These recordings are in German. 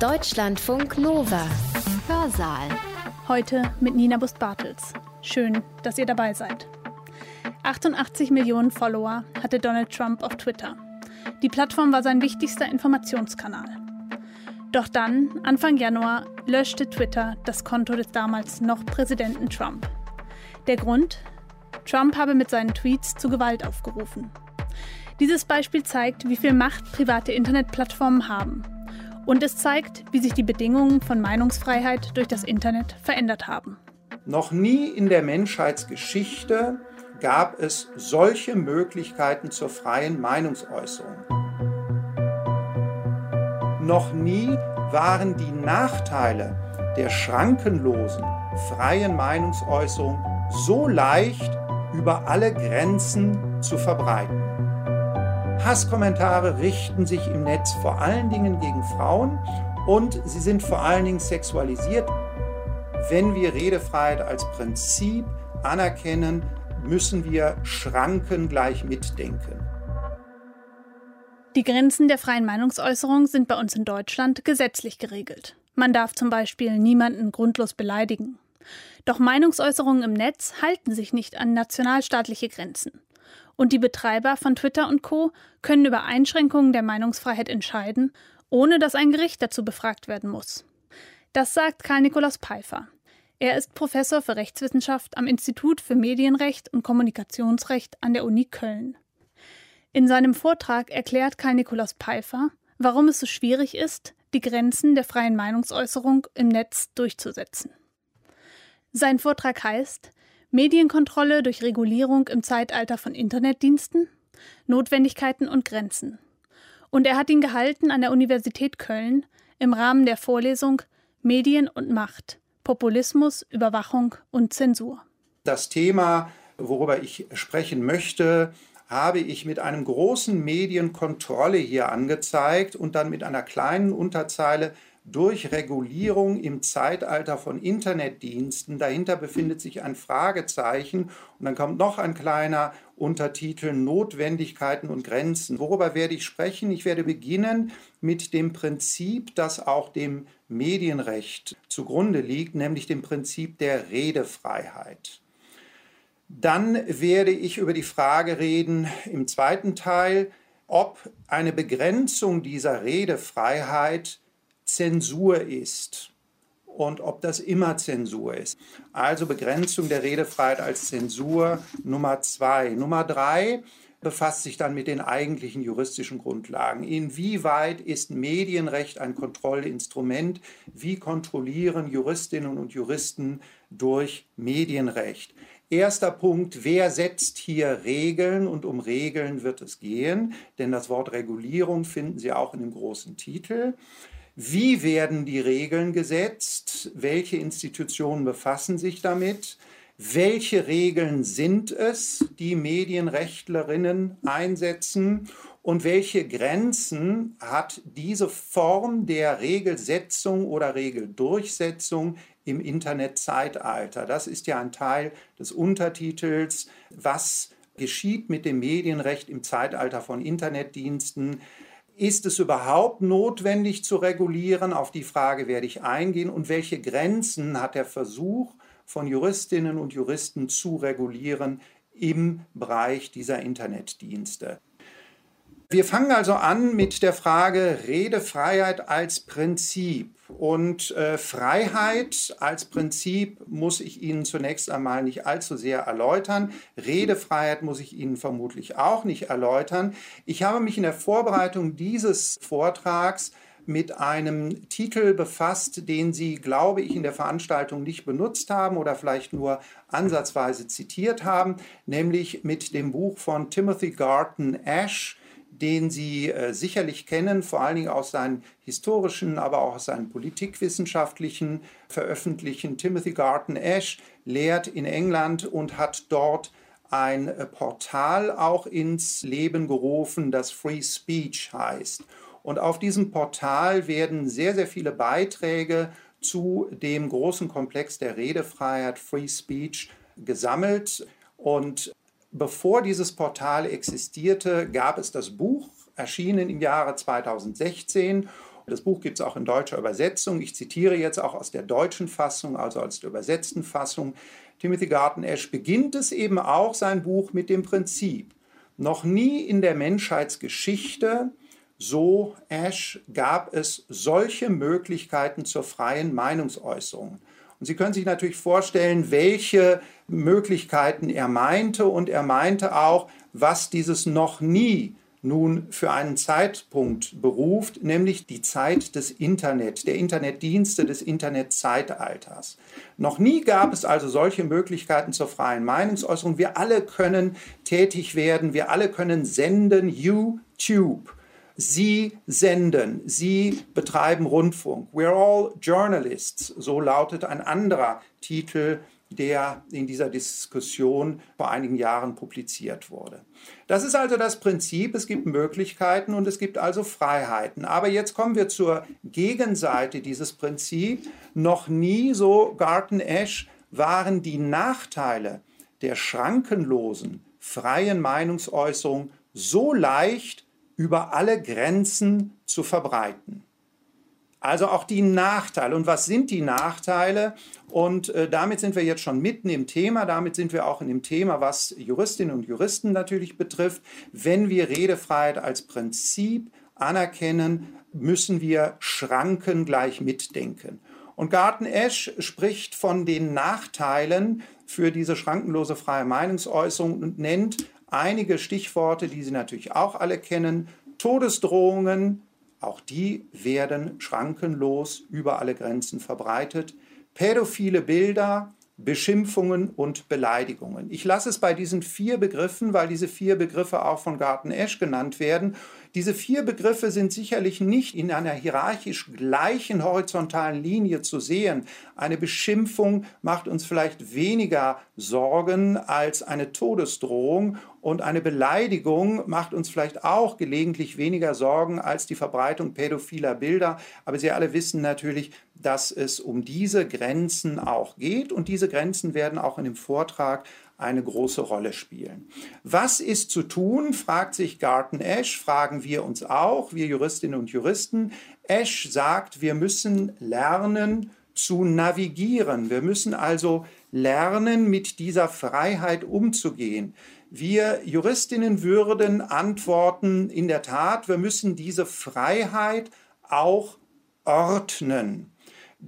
Deutschlandfunk Nova. Hörsaal. Heute mit Nina Bust-Bartels. Schön, dass ihr dabei seid. 88 Millionen Follower hatte Donald Trump auf Twitter. Die Plattform war sein wichtigster Informationskanal. Doch dann, Anfang Januar, löschte Twitter das Konto des damals noch Präsidenten Trump. Der Grund? Trump habe mit seinen Tweets zu Gewalt aufgerufen. Dieses Beispiel zeigt, wie viel Macht private Internetplattformen haben. Und es zeigt, wie sich die Bedingungen von Meinungsfreiheit durch das Internet verändert haben. Noch nie in der Menschheitsgeschichte gab es solche Möglichkeiten zur freien Meinungsäußerung. Noch nie waren die Nachteile der schrankenlosen, freien Meinungsäußerung so leicht über alle Grenzen zu verbreiten. Hasskommentare richten sich im Netz vor allen Dingen gegen Frauen und sie sind vor allen Dingen sexualisiert. Wenn wir Redefreiheit als Prinzip anerkennen, müssen wir Schranken gleich mitdenken. Die Grenzen der freien Meinungsäußerung sind bei uns in Deutschland gesetzlich geregelt. Man darf zum Beispiel niemanden grundlos beleidigen. Doch Meinungsäußerungen im Netz halten sich nicht an nationalstaatliche Grenzen. Und die Betreiber von Twitter und Co können über Einschränkungen der Meinungsfreiheit entscheiden, ohne dass ein Gericht dazu befragt werden muss. Das sagt Karl Nikolaus Pfeiffer. Er ist Professor für Rechtswissenschaft am Institut für Medienrecht und Kommunikationsrecht an der Uni Köln. In seinem Vortrag erklärt Karl Nikolaus Pfeiffer, warum es so schwierig ist, die Grenzen der freien Meinungsäußerung im Netz durchzusetzen. Sein Vortrag heißt Medienkontrolle durch Regulierung im Zeitalter von Internetdiensten, Notwendigkeiten und Grenzen. Und er hat ihn gehalten an der Universität Köln im Rahmen der Vorlesung Medien und Macht, Populismus, Überwachung und Zensur. Das Thema, worüber ich sprechen möchte, habe ich mit einem großen Medienkontrolle hier angezeigt und dann mit einer kleinen Unterzeile durch Regulierung im Zeitalter von Internetdiensten. Dahinter befindet sich ein Fragezeichen und dann kommt noch ein kleiner Untertitel Notwendigkeiten und Grenzen. Worüber werde ich sprechen? Ich werde beginnen mit dem Prinzip, das auch dem Medienrecht zugrunde liegt, nämlich dem Prinzip der Redefreiheit. Dann werde ich über die Frage reden im zweiten Teil, ob eine Begrenzung dieser Redefreiheit Zensur ist und ob das immer Zensur ist. Also Begrenzung der Redefreiheit als Zensur Nummer zwei. Nummer drei befasst sich dann mit den eigentlichen juristischen Grundlagen. Inwieweit ist Medienrecht ein Kontrollinstrument? Wie kontrollieren Juristinnen und Juristen durch Medienrecht? Erster Punkt, wer setzt hier Regeln und um Regeln wird es gehen, denn das Wort Regulierung finden Sie auch in dem großen Titel. Wie werden die Regeln gesetzt? Welche Institutionen befassen sich damit? Welche Regeln sind es, die Medienrechtlerinnen einsetzen? Und welche Grenzen hat diese Form der Regelsetzung oder Regeldurchsetzung im Internetzeitalter? Das ist ja ein Teil des Untertitels. Was geschieht mit dem Medienrecht im Zeitalter von Internetdiensten? Ist es überhaupt notwendig zu regulieren? Auf die Frage werde ich eingehen. Und welche Grenzen hat der Versuch von Juristinnen und Juristen zu regulieren im Bereich dieser Internetdienste? Wir fangen also an mit der Frage Redefreiheit als Prinzip. Und äh, Freiheit als Prinzip muss ich Ihnen zunächst einmal nicht allzu sehr erläutern. Redefreiheit muss ich Ihnen vermutlich auch nicht erläutern. Ich habe mich in der Vorbereitung dieses Vortrags mit einem Titel befasst, den Sie, glaube ich, in der Veranstaltung nicht benutzt haben oder vielleicht nur ansatzweise zitiert haben, nämlich mit dem Buch von Timothy Garton Ash, den Sie äh, sicherlich kennen, vor allen Dingen aus seinen historischen, aber auch aus seinen politikwissenschaftlichen Veröffentlichen. Timothy Garton Ash lehrt in England und hat dort ein äh, Portal auch ins Leben gerufen, das Free Speech heißt. Und auf diesem Portal werden sehr, sehr viele Beiträge zu dem großen Komplex der Redefreiheit, Free Speech, gesammelt. Und Bevor dieses Portal existierte, gab es das Buch, erschienen im Jahre 2016. Das Buch gibt es auch in deutscher Übersetzung. Ich zitiere jetzt auch aus der deutschen Fassung, also aus der übersetzten Fassung. Timothy Garton Ash beginnt es eben auch sein Buch mit dem Prinzip. Noch nie in der Menschheitsgeschichte, so Ash, gab es solche Möglichkeiten zur freien Meinungsäußerung. Und Sie können sich natürlich vorstellen, welche Möglichkeiten er meinte. Und er meinte auch, was dieses noch nie nun für einen Zeitpunkt beruft, nämlich die Zeit des Internet, der Internetdienste des Internetzeitalters. Noch nie gab es also solche Möglichkeiten zur freien Meinungsäußerung. Wir alle können tätig werden, wir alle können senden, YouTube. Sie senden, Sie betreiben Rundfunk. We're all journalists, so lautet ein anderer Titel der in dieser Diskussion vor einigen Jahren publiziert wurde. Das ist also das Prinzip, es gibt Möglichkeiten und es gibt also Freiheiten. Aber jetzt kommen wir zur Gegenseite dieses Prinzips. Noch nie, so Garten Ash, waren die Nachteile der schrankenlosen, freien Meinungsäußerung so leicht über alle Grenzen zu verbreiten. Also auch die Nachteile. Und was sind die Nachteile? Und äh, damit sind wir jetzt schon mitten im Thema. Damit sind wir auch in dem Thema, was Juristinnen und Juristen natürlich betrifft. Wenn wir Redefreiheit als Prinzip anerkennen, müssen wir Schranken gleich mitdenken. Und Garten Esch spricht von den Nachteilen für diese schrankenlose freie Meinungsäußerung und nennt einige Stichworte, die Sie natürlich auch alle kennen. Todesdrohungen, auch die werden schrankenlos über alle Grenzen verbreitet. Pädophile Bilder, Beschimpfungen und Beleidigungen. Ich lasse es bei diesen vier Begriffen, weil diese vier Begriffe auch von Garten Esch genannt werden. Diese vier Begriffe sind sicherlich nicht in einer hierarchisch gleichen horizontalen Linie zu sehen. Eine Beschimpfung macht uns vielleicht weniger Sorgen als eine Todesdrohung und eine Beleidigung macht uns vielleicht auch gelegentlich weniger Sorgen als die Verbreitung pädophiler Bilder. Aber Sie alle wissen natürlich, dass es um diese Grenzen auch geht und diese Grenzen werden auch in dem Vortrag eine große Rolle spielen. Was ist zu tun, fragt sich Garten Ash, fragen wir uns auch, wir Juristinnen und Juristen. Ash sagt, wir müssen lernen zu navigieren. Wir müssen also lernen, mit dieser Freiheit umzugehen. Wir Juristinnen würden antworten, in der Tat, wir müssen diese Freiheit auch ordnen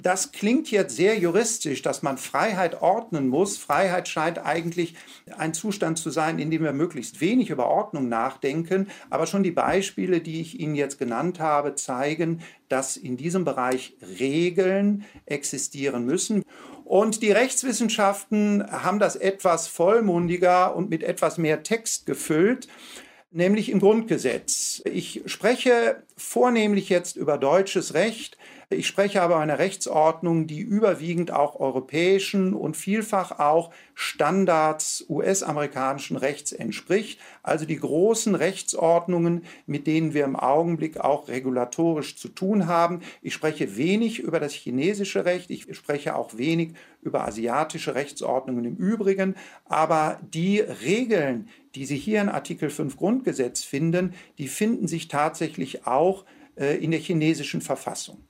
das klingt jetzt sehr juristisch, dass man Freiheit ordnen muss. Freiheit scheint eigentlich ein Zustand zu sein, in dem wir möglichst wenig über Ordnung nachdenken. Aber schon die Beispiele, die ich Ihnen jetzt genannt habe, zeigen, dass in diesem Bereich Regeln existieren müssen. Und die Rechtswissenschaften haben das etwas vollmundiger und mit etwas mehr Text gefüllt nämlich im Grundgesetz. Ich spreche vornehmlich jetzt über deutsches Recht, ich spreche aber einer Rechtsordnung, die überwiegend auch europäischen und vielfach auch Standards US-amerikanischen Rechts entspricht. Also die großen Rechtsordnungen, mit denen wir im Augenblick auch regulatorisch zu tun haben. Ich spreche wenig über das chinesische Recht, ich spreche auch wenig über asiatische Rechtsordnungen im Übrigen, aber die Regeln, die Sie hier in Artikel 5 Grundgesetz finden, die finden sich tatsächlich auch äh, in der chinesischen Verfassung.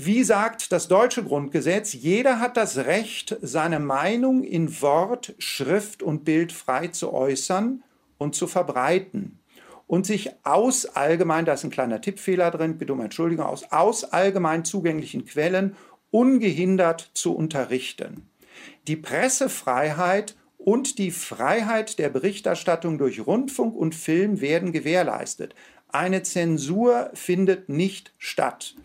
Wie sagt das deutsche Grundgesetz, jeder hat das Recht, seine Meinung in Wort, Schrift und Bild frei zu äußern und zu verbreiten und sich aus allgemein, da ist ein kleiner Tippfehler drin, bitte um Entschuldigung, aus, aus allgemein zugänglichen Quellen ungehindert zu unterrichten. Die Pressefreiheit und die Freiheit der Berichterstattung durch Rundfunk und Film werden gewährleistet. Eine Zensur findet nicht statt.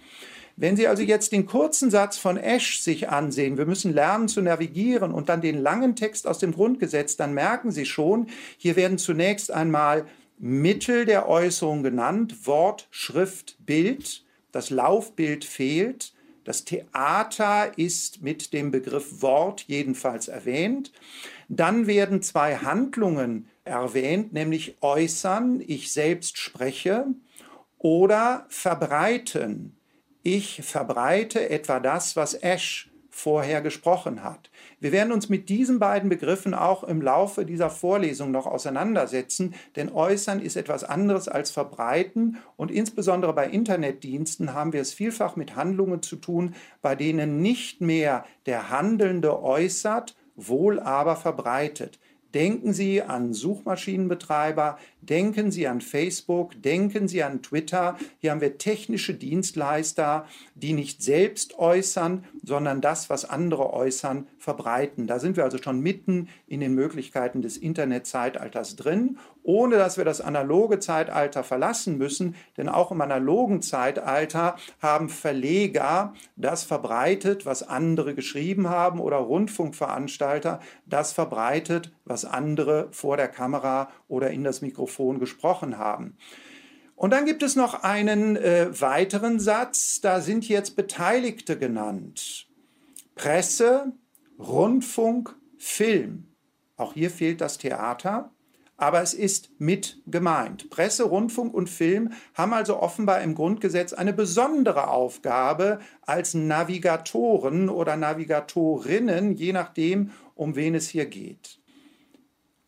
Wenn Sie also jetzt den kurzen Satz von Esch sich ansehen, wir müssen lernen zu navigieren und dann den langen Text aus dem Grundgesetz, dann merken Sie schon, hier werden zunächst einmal Mittel der Äußerung genannt, Wort, Schrift, Bild. Das Laufbild fehlt. Das Theater ist mit dem Begriff Wort jedenfalls erwähnt. Dann werden zwei Handlungen erwähnt, nämlich äußern, ich selbst spreche, oder verbreiten, ich verbreite etwa das, was Ash vorher gesprochen hat. Wir werden uns mit diesen beiden Begriffen auch im Laufe dieser Vorlesung noch auseinandersetzen, denn äußern ist etwas anderes als verbreiten und insbesondere bei Internetdiensten haben wir es vielfach mit Handlungen zu tun, bei denen nicht mehr der Handelnde äußert, wohl aber verbreitet. Denken Sie an Suchmaschinenbetreiber, denken Sie an Facebook, denken Sie an Twitter. Hier haben wir technische Dienstleister, die nicht selbst äußern, sondern das, was andere äußern, verbreiten. Da sind wir also schon mitten in den Möglichkeiten des Internetzeitalters drin ohne dass wir das analoge Zeitalter verlassen müssen. Denn auch im analogen Zeitalter haben Verleger das verbreitet, was andere geschrieben haben, oder Rundfunkveranstalter das verbreitet, was andere vor der Kamera oder in das Mikrofon gesprochen haben. Und dann gibt es noch einen äh, weiteren Satz, da sind jetzt Beteiligte genannt. Presse, Rundfunk, Film. Auch hier fehlt das Theater aber es ist mit gemeint. Presse, Rundfunk und Film haben also offenbar im Grundgesetz eine besondere Aufgabe als Navigatoren oder Navigatorinnen, je nachdem, um wen es hier geht.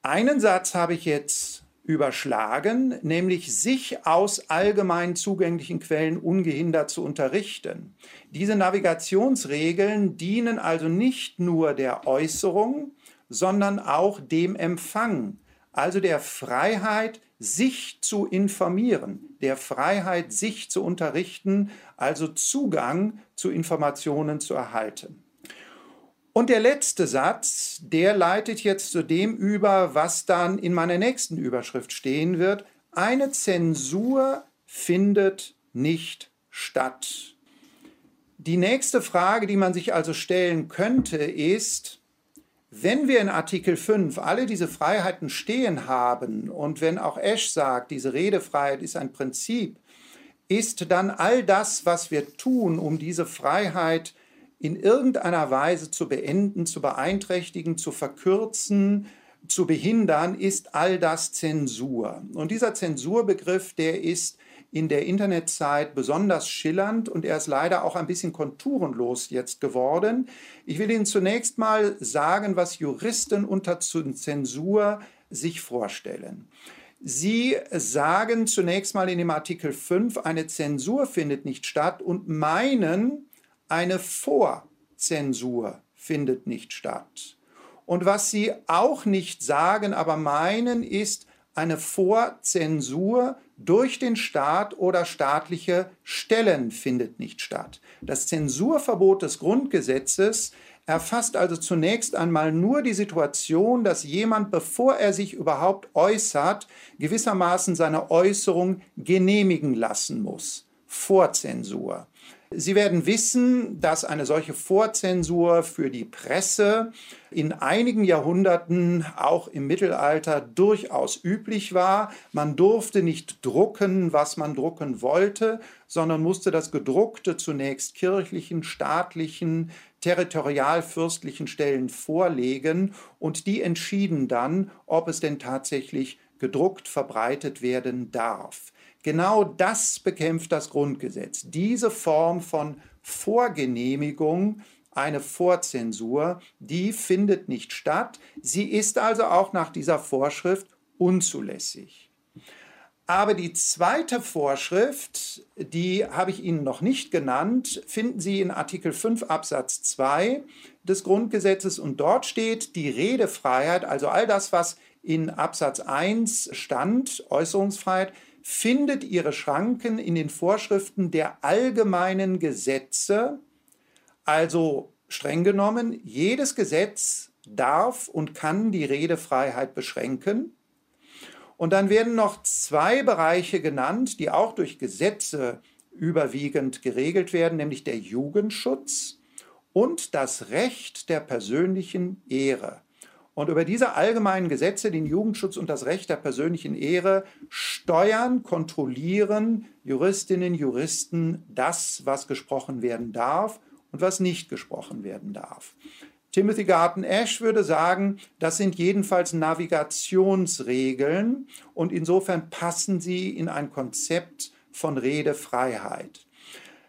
Einen Satz habe ich jetzt überschlagen, nämlich sich aus allgemein zugänglichen Quellen ungehindert zu unterrichten. Diese Navigationsregeln dienen also nicht nur der Äußerung, sondern auch dem Empfang also der Freiheit, sich zu informieren, der Freiheit, sich zu unterrichten, also Zugang zu Informationen zu erhalten. Und der letzte Satz, der leitet jetzt zu dem über, was dann in meiner nächsten Überschrift stehen wird. Eine Zensur findet nicht statt. Die nächste Frage, die man sich also stellen könnte, ist, wenn wir in Artikel 5 alle diese Freiheiten stehen haben und wenn auch Esch sagt, diese Redefreiheit ist ein Prinzip, ist dann all das, was wir tun, um diese Freiheit in irgendeiner Weise zu beenden, zu beeinträchtigen, zu verkürzen, zu behindern, ist all das Zensur. Und dieser Zensurbegriff, der ist in der Internetzeit besonders schillernd und er ist leider auch ein bisschen konturenlos jetzt geworden. Ich will Ihnen zunächst mal sagen, was Juristen unter Zensur sich vorstellen. Sie sagen zunächst mal in dem Artikel 5, eine Zensur findet nicht statt und meinen, eine Vorzensur findet nicht statt. Und was Sie auch nicht sagen, aber meinen, ist, eine Vorzensur durch den Staat oder staatliche Stellen findet nicht statt. Das Zensurverbot des Grundgesetzes erfasst also zunächst einmal nur die Situation, dass jemand, bevor er sich überhaupt äußert, gewissermaßen seine Äußerung genehmigen lassen muss. Vorzensur. Sie werden wissen, dass eine solche Vorzensur für die Presse in einigen Jahrhunderten, auch im Mittelalter, durchaus üblich war. Man durfte nicht drucken, was man drucken wollte, sondern musste das Gedruckte zunächst kirchlichen, staatlichen, territorialfürstlichen Stellen vorlegen und die entschieden dann, ob es denn tatsächlich gedruckt verbreitet werden darf. Genau das bekämpft das Grundgesetz. Diese Form von Vorgenehmigung, eine Vorzensur, die findet nicht statt. Sie ist also auch nach dieser Vorschrift unzulässig. Aber die zweite Vorschrift, die habe ich Ihnen noch nicht genannt, finden Sie in Artikel 5 Absatz 2 des Grundgesetzes und dort steht die Redefreiheit, also all das, was in Absatz 1 stand, Äußerungsfreiheit, findet ihre Schranken in den Vorschriften der allgemeinen Gesetze, also streng genommen, jedes Gesetz darf und kann die Redefreiheit beschränken. Und dann werden noch zwei Bereiche genannt, die auch durch Gesetze überwiegend geregelt werden, nämlich der Jugendschutz und das Recht der persönlichen Ehre. Und über diese allgemeinen Gesetze, den Jugendschutz und das Recht der persönlichen Ehre, steuern, kontrollieren Juristinnen, Juristen das, was gesprochen werden darf und was nicht gesprochen werden darf. Timothy Garton Ash würde sagen, das sind jedenfalls Navigationsregeln und insofern passen sie in ein Konzept von Redefreiheit.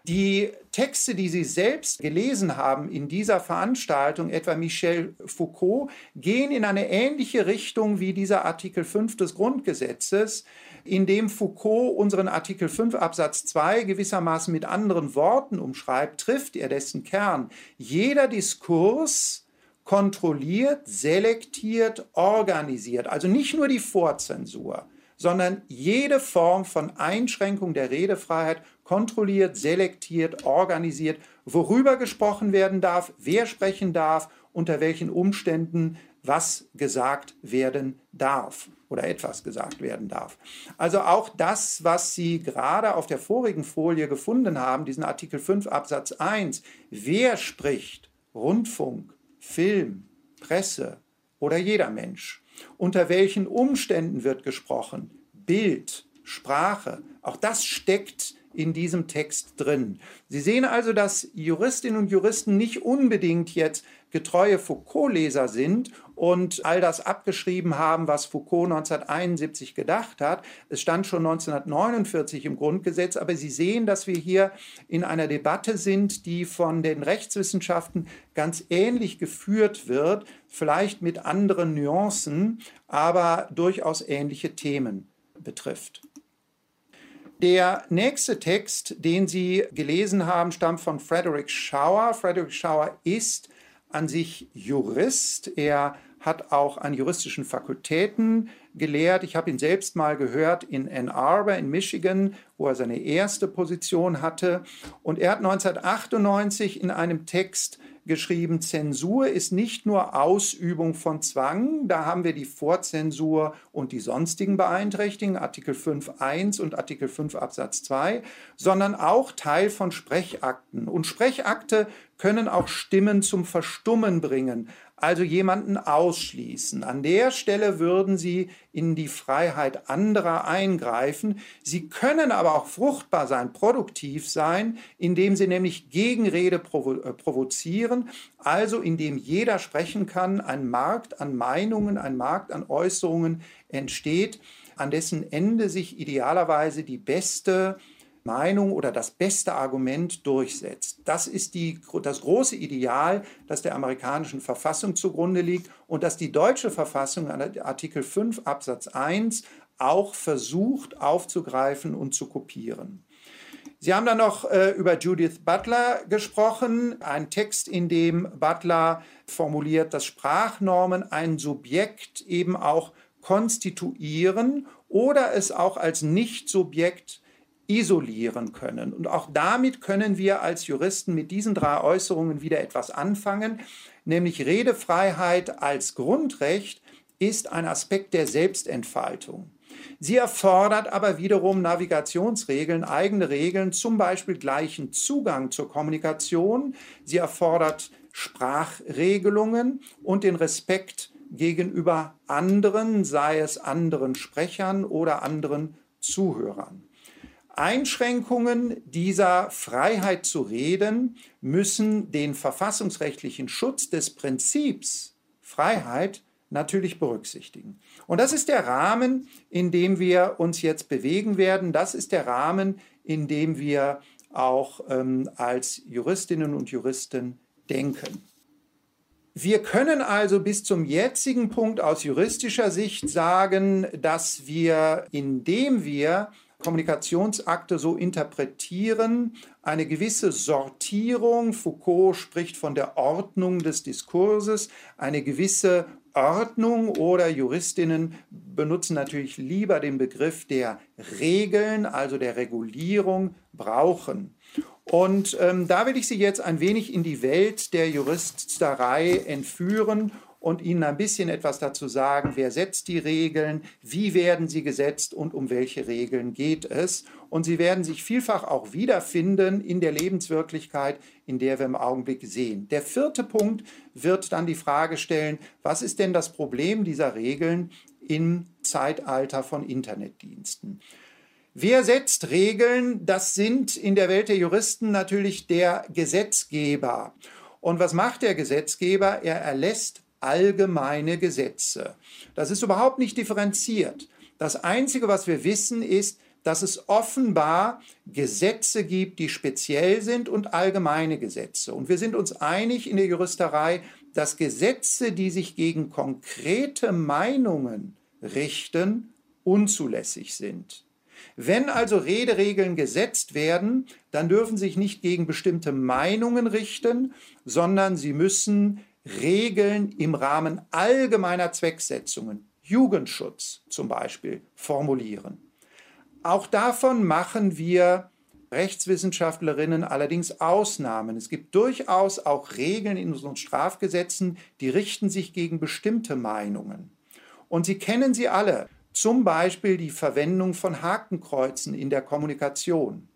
Die Texte, die Sie selbst gelesen haben in dieser Veranstaltung, etwa Michel Foucault, gehen in eine ähnliche Richtung wie dieser Artikel 5 des Grundgesetzes, in dem Foucault unseren Artikel 5 Absatz 2 gewissermaßen mit anderen Worten umschreibt, trifft er dessen Kern. Jeder Diskurs kontrolliert, selektiert, organisiert, also nicht nur die Vorzensur, sondern jede Form von Einschränkung der Redefreiheit kontrolliert, selektiert, organisiert, worüber gesprochen werden darf, wer sprechen darf, unter welchen Umständen was gesagt werden darf oder etwas gesagt werden darf. Also auch das, was Sie gerade auf der vorigen Folie gefunden haben, diesen Artikel 5 Absatz 1, wer spricht, Rundfunk, Film, Presse oder jeder Mensch, unter welchen Umständen wird gesprochen, Bild, Sprache, auch das steckt in diesem Text drin. Sie sehen also, dass Juristinnen und Juristen nicht unbedingt jetzt getreue Foucault-Leser sind und all das abgeschrieben haben, was Foucault 1971 gedacht hat. Es stand schon 1949 im Grundgesetz, aber Sie sehen, dass wir hier in einer Debatte sind, die von den Rechtswissenschaften ganz ähnlich geführt wird, vielleicht mit anderen Nuancen, aber durchaus ähnliche Themen betrifft. Der nächste Text, den Sie gelesen haben, stammt von Frederick Schauer. Frederick Schauer ist an sich Jurist. Er hat auch an juristischen Fakultäten gelehrt. Ich habe ihn selbst mal gehört in Ann Arbor in Michigan, wo er seine erste Position hatte. Und er hat 1998 in einem Text geschrieben, Zensur ist nicht nur Ausübung von Zwang, da haben wir die Vorzensur und die sonstigen Beeinträchtigungen, Artikel 5.1 und Artikel 5 Absatz 2, sondern auch Teil von Sprechakten. Und Sprechakte können auch Stimmen zum Verstummen bringen, also jemanden ausschließen. An der Stelle würden sie in die Freiheit anderer eingreifen. Sie können aber auch fruchtbar sein, produktiv sein, indem sie nämlich Gegenrede provo äh, provozieren, also indem jeder sprechen kann, ein Markt an Meinungen, ein Markt an Äußerungen entsteht, an dessen Ende sich idealerweise die beste Meinung oder das beste Argument durchsetzt. Das ist die, das große Ideal, das der amerikanischen Verfassung zugrunde liegt und das die deutsche Verfassung Artikel 5 Absatz 1 auch versucht aufzugreifen und zu kopieren. Sie haben dann noch äh, über Judith Butler gesprochen, ein Text, in dem Butler formuliert, dass Sprachnormen ein Subjekt eben auch konstituieren oder es auch als Nicht-Subjekt isolieren können. Und auch damit können wir als Juristen mit diesen drei Äußerungen wieder etwas anfangen, nämlich Redefreiheit als Grundrecht ist ein Aspekt der Selbstentfaltung. Sie erfordert aber wiederum Navigationsregeln, eigene Regeln, zum Beispiel gleichen Zugang zur Kommunikation. Sie erfordert Sprachregelungen und den Respekt gegenüber anderen, sei es anderen Sprechern oder anderen Zuhörern. Einschränkungen dieser Freiheit zu reden müssen den verfassungsrechtlichen Schutz des Prinzips Freiheit natürlich berücksichtigen. Und das ist der Rahmen, in dem wir uns jetzt bewegen werden. Das ist der Rahmen, in dem wir auch ähm, als Juristinnen und Juristen denken. Wir können also bis zum jetzigen Punkt aus juristischer Sicht sagen, dass wir, indem wir Kommunikationsakte so interpretieren, eine gewisse Sortierung, Foucault spricht von der Ordnung des Diskurses, eine gewisse Ordnung oder Juristinnen benutzen natürlich lieber den Begriff der Regeln, also der Regulierung, brauchen. Und ähm, da will ich Sie jetzt ein wenig in die Welt der Juristerei entführen und Ihnen ein bisschen etwas dazu sagen, wer setzt die Regeln, wie werden sie gesetzt und um welche Regeln geht es. Und Sie werden sich vielfach auch wiederfinden in der Lebenswirklichkeit, in der wir im Augenblick sehen. Der vierte Punkt wird dann die Frage stellen, was ist denn das Problem dieser Regeln im Zeitalter von Internetdiensten? Wer setzt Regeln? Das sind in der Welt der Juristen natürlich der Gesetzgeber. Und was macht der Gesetzgeber? Er erlässt allgemeine Gesetze. Das ist überhaupt nicht differenziert. Das Einzige, was wir wissen, ist, dass es offenbar Gesetze gibt, die speziell sind und allgemeine Gesetze. Und wir sind uns einig in der Juristerei, dass Gesetze, die sich gegen konkrete Meinungen richten, unzulässig sind. Wenn also Rederegeln gesetzt werden, dann dürfen sie sich nicht gegen bestimmte Meinungen richten, sondern sie müssen Regeln im Rahmen allgemeiner Zwecksetzungen, Jugendschutz zum Beispiel, formulieren. Auch davon machen wir Rechtswissenschaftlerinnen allerdings Ausnahmen. Es gibt durchaus auch Regeln in unseren Strafgesetzen, die richten sich gegen bestimmte Meinungen. Und Sie kennen sie alle. Zum Beispiel die Verwendung von Hakenkreuzen in der Kommunikation.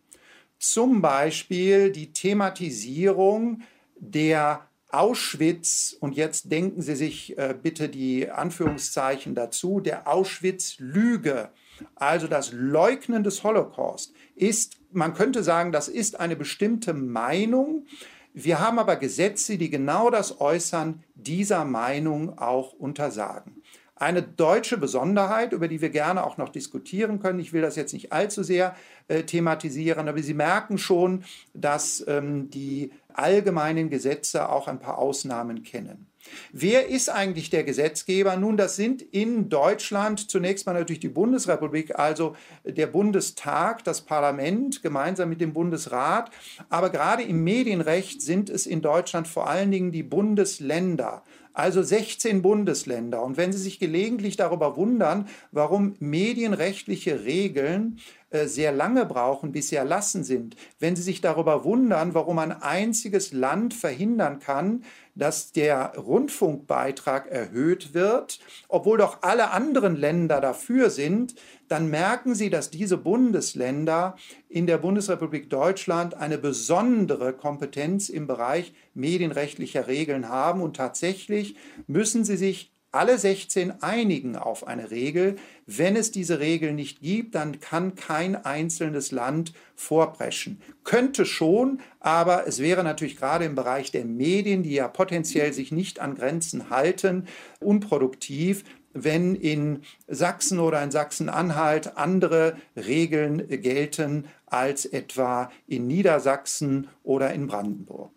Zum Beispiel die Thematisierung der Auschwitz, und jetzt denken Sie sich äh, bitte die Anführungszeichen dazu, der Auschwitz-Lüge, also das Leugnen des Holocaust, ist, man könnte sagen, das ist eine bestimmte Meinung. Wir haben aber Gesetze, die genau das Äußern dieser Meinung auch untersagen. Eine deutsche Besonderheit, über die wir gerne auch noch diskutieren können. Ich will das jetzt nicht allzu sehr äh, thematisieren, aber Sie merken schon, dass ähm, die allgemeinen Gesetze auch ein paar Ausnahmen kennen. Wer ist eigentlich der Gesetzgeber? Nun, das sind in Deutschland zunächst mal natürlich die Bundesrepublik, also der Bundestag, das Parlament gemeinsam mit dem Bundesrat. Aber gerade im Medienrecht sind es in Deutschland vor allen Dingen die Bundesländer also 16 Bundesländer. Und wenn Sie sich gelegentlich darüber wundern, warum medienrechtliche Regeln sehr lange brauchen, bis sie erlassen sind, wenn Sie sich darüber wundern, warum ein einziges Land verhindern kann, dass der Rundfunkbeitrag erhöht wird, obwohl doch alle anderen Länder dafür sind, dann merken Sie, dass diese Bundesländer in der Bundesrepublik Deutschland eine besondere Kompetenz im Bereich medienrechtlicher Regeln haben. Und tatsächlich müssen sie sich alle 16 einigen auf eine Regel. Wenn es diese Regel nicht gibt, dann kann kein einzelnes Land vorpreschen. Könnte schon, aber es wäre natürlich gerade im Bereich der Medien, die ja potenziell sich nicht an Grenzen halten, unproduktiv, wenn in Sachsen oder in Sachsen-Anhalt andere Regeln gelten als etwa in Niedersachsen oder in Brandenburg.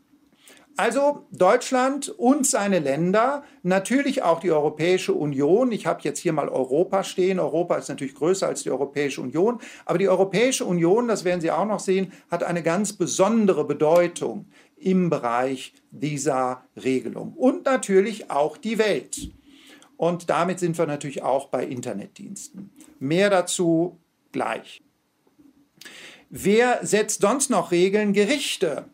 Also Deutschland und seine Länder, natürlich auch die Europäische Union. Ich habe jetzt hier mal Europa stehen. Europa ist natürlich größer als die Europäische Union. Aber die Europäische Union, das werden Sie auch noch sehen, hat eine ganz besondere Bedeutung im Bereich dieser Regelung. Und natürlich auch die Welt. Und damit sind wir natürlich auch bei Internetdiensten. Mehr dazu gleich. Wer setzt sonst noch Regeln? Gerichte.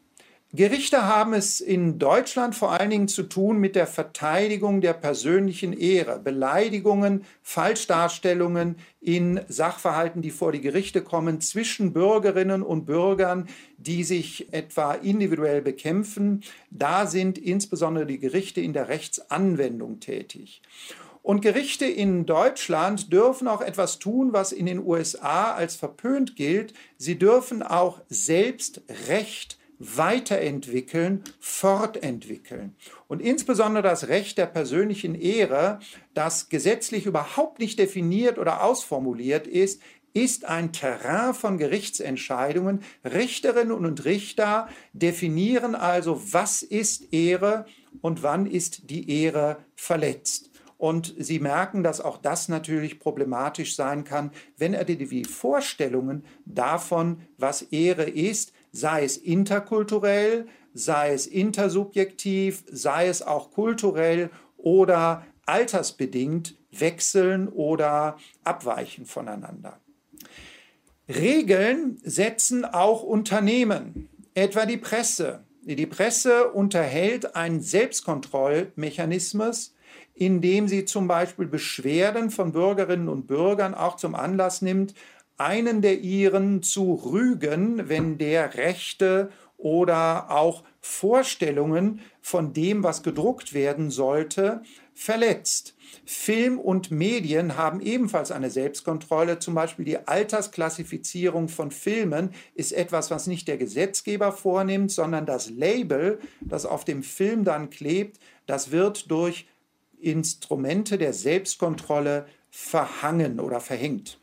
Gerichte haben es in Deutschland vor allen Dingen zu tun mit der Verteidigung der persönlichen Ehre. Beleidigungen, Falschdarstellungen in Sachverhalten, die vor die Gerichte kommen, zwischen Bürgerinnen und Bürgern, die sich etwa individuell bekämpfen. Da sind insbesondere die Gerichte in der Rechtsanwendung tätig. Und Gerichte in Deutschland dürfen auch etwas tun, was in den USA als verpönt gilt. Sie dürfen auch selbst Recht weiterentwickeln, fortentwickeln. Und insbesondere das Recht der persönlichen Ehre, das gesetzlich überhaupt nicht definiert oder ausformuliert ist, ist ein Terrain von Gerichtsentscheidungen. Richterinnen und Richter definieren also, was ist Ehre und wann ist die Ehre verletzt. Und Sie merken, dass auch das natürlich problematisch sein kann, wenn er die Vorstellungen davon, was Ehre ist, sei es interkulturell, sei es intersubjektiv, sei es auch kulturell oder altersbedingt wechseln oder abweichen voneinander. Regeln setzen auch Unternehmen, etwa die Presse. Die Presse unterhält einen Selbstkontrollmechanismus, indem sie zum Beispiel Beschwerden von Bürgerinnen und Bürgern auch zum Anlass nimmt, einen der ihren zu rügen, wenn der Rechte oder auch Vorstellungen von dem, was gedruckt werden sollte, verletzt. Film und Medien haben ebenfalls eine Selbstkontrolle. Zum Beispiel die Altersklassifizierung von Filmen ist etwas, was nicht der Gesetzgeber vornimmt, sondern das Label, das auf dem Film dann klebt, das wird durch Instrumente der Selbstkontrolle verhangen oder verhängt.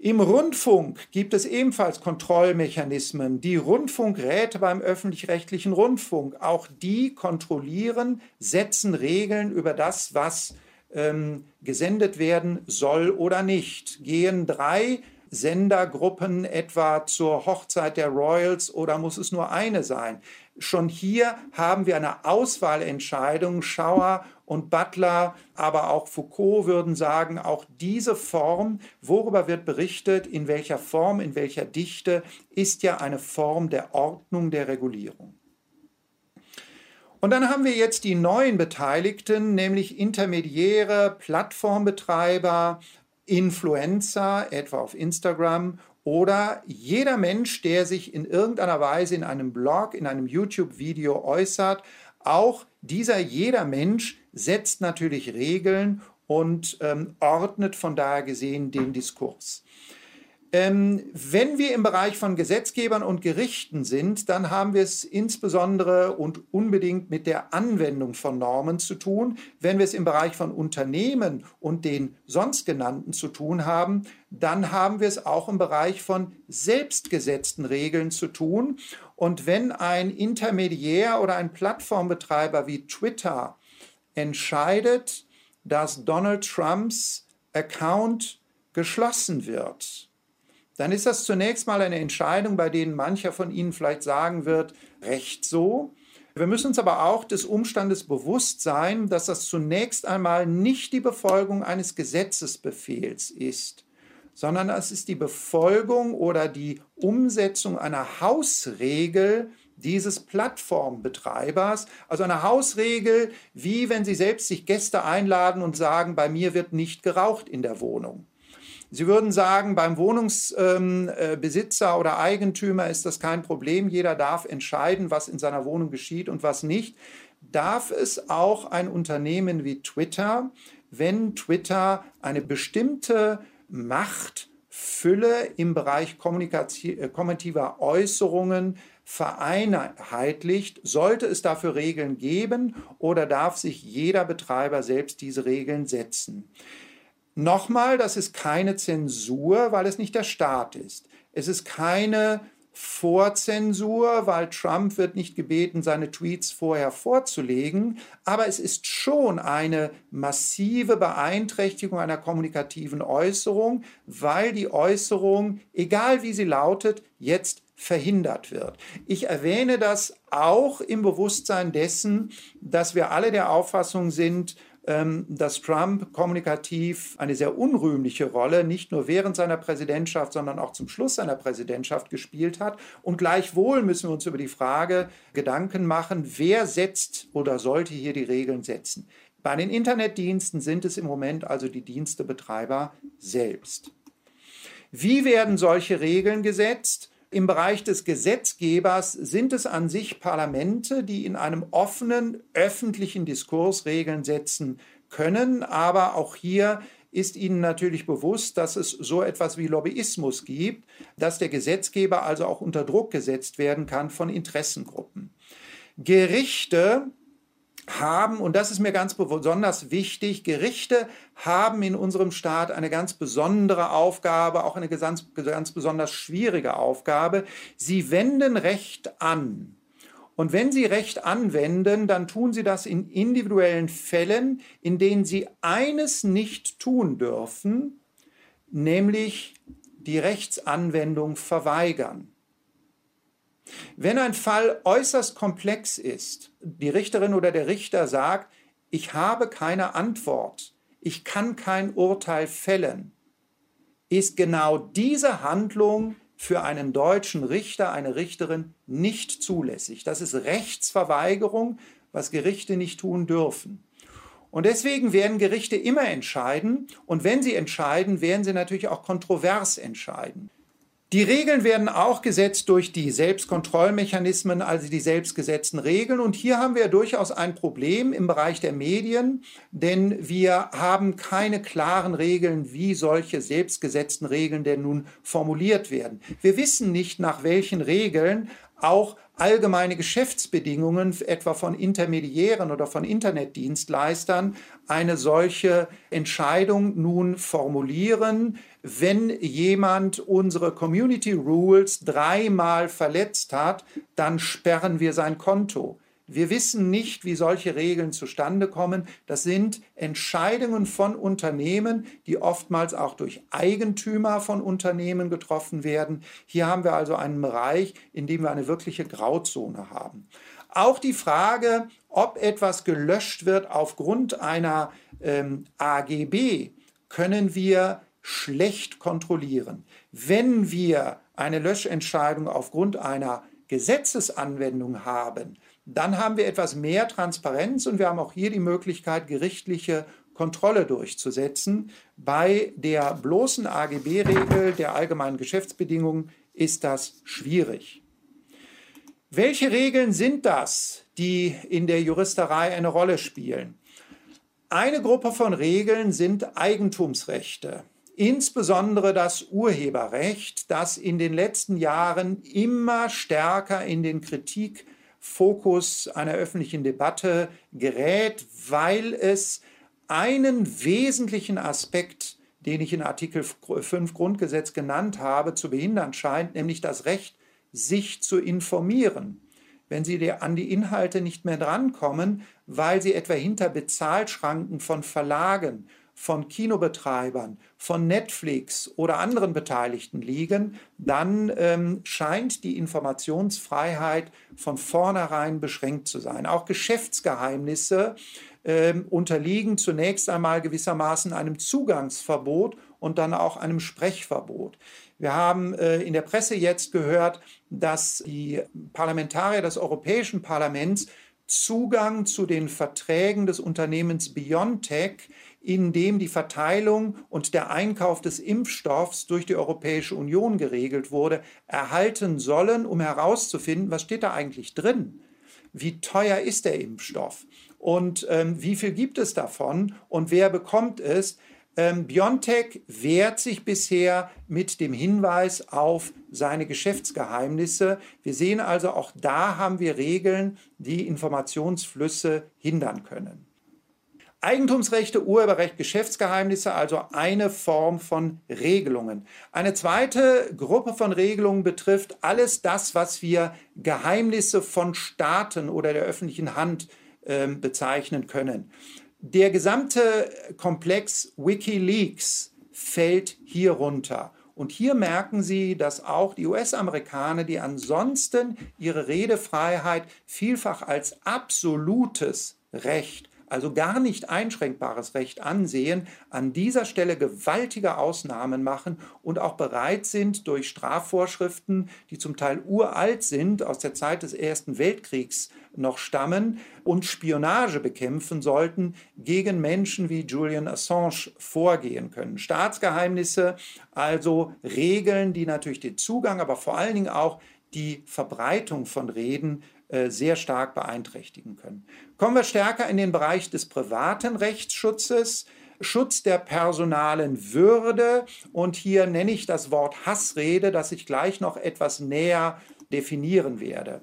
Im Rundfunk gibt es ebenfalls Kontrollmechanismen. Die Rundfunkräte beim öffentlich-rechtlichen Rundfunk, auch die kontrollieren, setzen Regeln über das, was ähm, gesendet werden soll oder nicht. Gehen drei Sendergruppen etwa zur Hochzeit der Royals oder muss es nur eine sein? Schon hier haben wir eine Auswahlentscheidung. Schauer und Butler, aber auch Foucault würden sagen, auch diese Form, worüber wird berichtet, in welcher Form, in welcher Dichte, ist ja eine Form der Ordnung, der Regulierung. Und dann haben wir jetzt die neuen Beteiligten, nämlich Intermediäre, Plattformbetreiber, Influencer, etwa auf Instagram, oder jeder Mensch, der sich in irgendeiner Weise in einem Blog, in einem YouTube-Video äußert, auch dieser jeder Mensch setzt natürlich Regeln und ähm, ordnet von daher gesehen den Diskurs. Ähm, wenn wir im Bereich von Gesetzgebern und Gerichten sind, dann haben wir es insbesondere und unbedingt mit der Anwendung von Normen zu tun. Wenn wir es im Bereich von Unternehmen und den sonst genannten zu tun haben, dann haben wir es auch im Bereich von selbstgesetzten Regeln zu tun. Und wenn ein Intermediär oder ein Plattformbetreiber wie Twitter entscheidet, dass Donald Trumps Account geschlossen wird, dann ist das zunächst mal eine Entscheidung, bei denen mancher von Ihnen vielleicht sagen wird, recht so. Wir müssen uns aber auch des Umstandes bewusst sein, dass das zunächst einmal nicht die Befolgung eines Gesetzesbefehls ist, sondern es ist die Befolgung oder die Umsetzung einer Hausregel dieses Plattformbetreibers, also eine Hausregel, wie wenn Sie selbst sich Gäste einladen und sagen, bei mir wird nicht geraucht in der Wohnung. Sie würden sagen, beim Wohnungsbesitzer ähm, oder Eigentümer ist das kein Problem. Jeder darf entscheiden, was in seiner Wohnung geschieht und was nicht. Darf es auch ein Unternehmen wie Twitter, wenn Twitter eine bestimmte Machtfülle im Bereich äh, kommunikativer Äußerungen vereinheitlicht, sollte es dafür Regeln geben oder darf sich jeder Betreiber selbst diese Regeln setzen? Nochmal, das ist keine Zensur, weil es nicht der Staat ist. Es ist keine Vorzensur, weil Trump wird nicht gebeten, seine Tweets vorher vorzulegen, aber es ist schon eine massive Beeinträchtigung einer kommunikativen Äußerung, weil die Äußerung, egal wie sie lautet, jetzt verhindert wird. Ich erwähne das auch im Bewusstsein dessen, dass wir alle der Auffassung sind, dass Trump kommunikativ eine sehr unrühmliche Rolle nicht nur während seiner Präsidentschaft, sondern auch zum Schluss seiner Präsidentschaft gespielt hat. Und gleichwohl müssen wir uns über die Frage Gedanken machen, wer setzt oder sollte hier die Regeln setzen. Bei den Internetdiensten sind es im Moment also die Dienstebetreiber selbst. Wie werden solche Regeln gesetzt? Im Bereich des Gesetzgebers sind es an sich Parlamente, die in einem offenen öffentlichen Diskurs Regeln setzen können. Aber auch hier ist Ihnen natürlich bewusst, dass es so etwas wie Lobbyismus gibt, dass der Gesetzgeber also auch unter Druck gesetzt werden kann von Interessengruppen. Gerichte haben, und das ist mir ganz besonders wichtig, Gerichte haben in unserem Staat eine ganz besondere Aufgabe, auch eine ganz, ganz besonders schwierige Aufgabe. Sie wenden Recht an. Und wenn Sie Recht anwenden, dann tun Sie das in individuellen Fällen, in denen Sie eines nicht tun dürfen, nämlich die Rechtsanwendung verweigern. Wenn ein Fall äußerst komplex ist, die Richterin oder der Richter sagt, ich habe keine Antwort, ich kann kein Urteil fällen, ist genau diese Handlung für einen deutschen Richter, eine Richterin nicht zulässig. Das ist Rechtsverweigerung, was Gerichte nicht tun dürfen. Und deswegen werden Gerichte immer entscheiden. Und wenn sie entscheiden, werden sie natürlich auch kontrovers entscheiden. Die Regeln werden auch gesetzt durch die Selbstkontrollmechanismen, also die selbstgesetzten Regeln. Und hier haben wir durchaus ein Problem im Bereich der Medien, denn wir haben keine klaren Regeln, wie solche selbstgesetzten Regeln denn nun formuliert werden. Wir wissen nicht, nach welchen Regeln auch allgemeine Geschäftsbedingungen, etwa von Intermediären oder von Internetdienstleistern, eine solche Entscheidung nun formulieren, wenn jemand unsere Community Rules dreimal verletzt hat, dann sperren wir sein Konto. Wir wissen nicht, wie solche Regeln zustande kommen. Das sind Entscheidungen von Unternehmen, die oftmals auch durch Eigentümer von Unternehmen getroffen werden. Hier haben wir also einen Bereich, in dem wir eine wirkliche Grauzone haben. Auch die Frage, ob etwas gelöscht wird aufgrund einer ähm, AGB, können wir schlecht kontrollieren. Wenn wir eine Löschentscheidung aufgrund einer Gesetzesanwendung haben, dann haben wir etwas mehr Transparenz und wir haben auch hier die Möglichkeit, gerichtliche Kontrolle durchzusetzen. Bei der bloßen AGB-Regel der allgemeinen Geschäftsbedingungen ist das schwierig. Welche Regeln sind das, die in der Juristerei eine Rolle spielen? Eine Gruppe von Regeln sind Eigentumsrechte, insbesondere das Urheberrecht, das in den letzten Jahren immer stärker in den Kritik Fokus einer öffentlichen Debatte gerät, weil es einen wesentlichen Aspekt, den ich in Artikel 5 Grundgesetz genannt habe, zu behindern scheint, nämlich das Recht, sich zu informieren. Wenn Sie an die Inhalte nicht mehr drankommen, weil Sie etwa hinter Bezahlschranken von Verlagen von Kinobetreibern, von Netflix oder anderen Beteiligten liegen, dann ähm, scheint die Informationsfreiheit von vornherein beschränkt zu sein. Auch Geschäftsgeheimnisse ähm, unterliegen zunächst einmal gewissermaßen einem Zugangsverbot und dann auch einem Sprechverbot. Wir haben äh, in der Presse jetzt gehört, dass die Parlamentarier des Europäischen Parlaments Zugang zu den Verträgen des Unternehmens BioNTech in dem die Verteilung und der Einkauf des Impfstoffs durch die Europäische Union geregelt wurde, erhalten sollen, um herauszufinden, was steht da eigentlich drin? Wie teuer ist der Impfstoff? Und ähm, wie viel gibt es davon? Und wer bekommt es? Ähm, BioNTech wehrt sich bisher mit dem Hinweis auf seine Geschäftsgeheimnisse. Wir sehen also, auch da haben wir Regeln, die Informationsflüsse hindern können. Eigentumsrechte, Urheberrecht, Geschäftsgeheimnisse, also eine Form von Regelungen. Eine zweite Gruppe von Regelungen betrifft alles das, was wir Geheimnisse von Staaten oder der öffentlichen Hand äh, bezeichnen können. Der gesamte Komplex Wikileaks fällt hier runter. Und hier merken Sie, dass auch die US-Amerikaner, die ansonsten ihre Redefreiheit vielfach als absolutes Recht also gar nicht einschränkbares Recht ansehen, an dieser Stelle gewaltige Ausnahmen machen und auch bereit sind, durch Strafvorschriften, die zum Teil uralt sind, aus der Zeit des Ersten Weltkriegs noch stammen und Spionage bekämpfen sollten, gegen Menschen wie Julian Assange vorgehen können. Staatsgeheimnisse, also Regeln, die natürlich den Zugang, aber vor allen Dingen auch die Verbreitung von Reden sehr stark beeinträchtigen können. Kommen wir stärker in den Bereich des privaten Rechtsschutzes. Schutz der personalen Würde. Und hier nenne ich das Wort Hassrede, das ich gleich noch etwas näher definieren werde.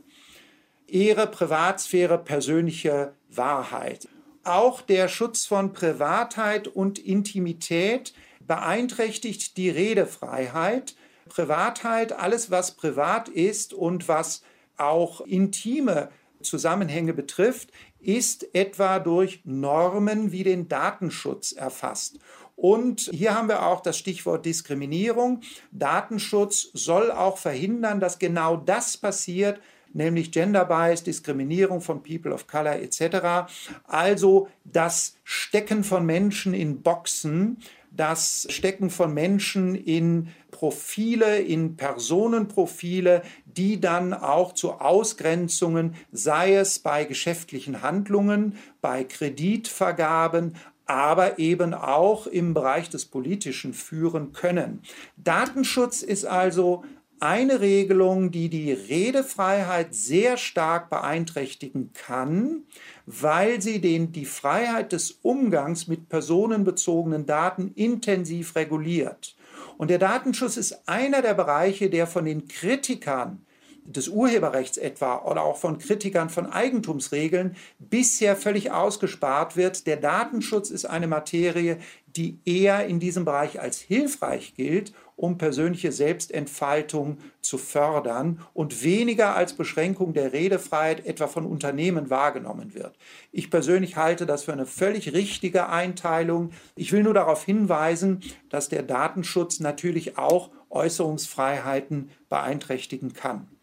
Ehre, Privatsphäre, persönliche Wahrheit. Auch der Schutz von Privatheit und Intimität beeinträchtigt die Redefreiheit. Privatheit, alles was privat ist und was auch intime Zusammenhänge betrifft, ist etwa durch Normen wie den Datenschutz erfasst. Und hier haben wir auch das Stichwort Diskriminierung. Datenschutz soll auch verhindern, dass genau das passiert, nämlich Gender Bias, Diskriminierung von People of Color etc. Also das Stecken von Menschen in Boxen, das Stecken von Menschen in Profile, in Personenprofile, die dann auch zu Ausgrenzungen, sei es bei geschäftlichen Handlungen, bei Kreditvergaben, aber eben auch im Bereich des Politischen führen können. Datenschutz ist also eine Regelung, die die Redefreiheit sehr stark beeinträchtigen kann, weil sie den, die Freiheit des Umgangs mit personenbezogenen Daten intensiv reguliert. Und der Datenschutz ist einer der Bereiche, der von den Kritikern des Urheberrechts etwa oder auch von Kritikern von Eigentumsregeln bisher völlig ausgespart wird. Der Datenschutz ist eine Materie, die eher in diesem Bereich als hilfreich gilt, um persönliche Selbstentfaltung zu fördern und weniger als Beschränkung der Redefreiheit etwa von Unternehmen wahrgenommen wird. Ich persönlich halte das für eine völlig richtige Einteilung. Ich will nur darauf hinweisen, dass der Datenschutz natürlich auch Äußerungsfreiheiten beeinträchtigen kann.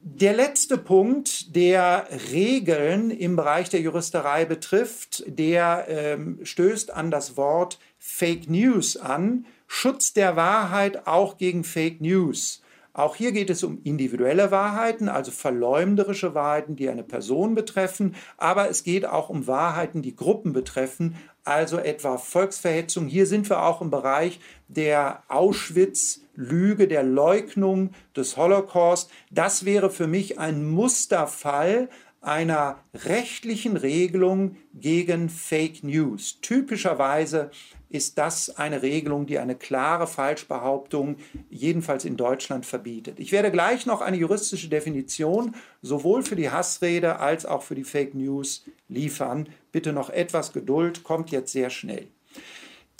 Der letzte Punkt, der Regeln im Bereich der Juristerei betrifft, der ähm, stößt an das Wort Fake News an. Schutz der Wahrheit auch gegen Fake News. Auch hier geht es um individuelle Wahrheiten, also verleumderische Wahrheiten, die eine Person betreffen, aber es geht auch um Wahrheiten, die Gruppen betreffen, also etwa Volksverhetzung. Hier sind wir auch im Bereich der Auschwitz-Lüge, der Leugnung des Holocaust. Das wäre für mich ein Musterfall einer rechtlichen Regelung gegen Fake News. Typischerweise ist das eine Regelung, die eine klare Falschbehauptung jedenfalls in Deutschland verbietet. Ich werde gleich noch eine juristische Definition sowohl für die Hassrede als auch für die Fake News liefern. Bitte noch etwas Geduld, kommt jetzt sehr schnell.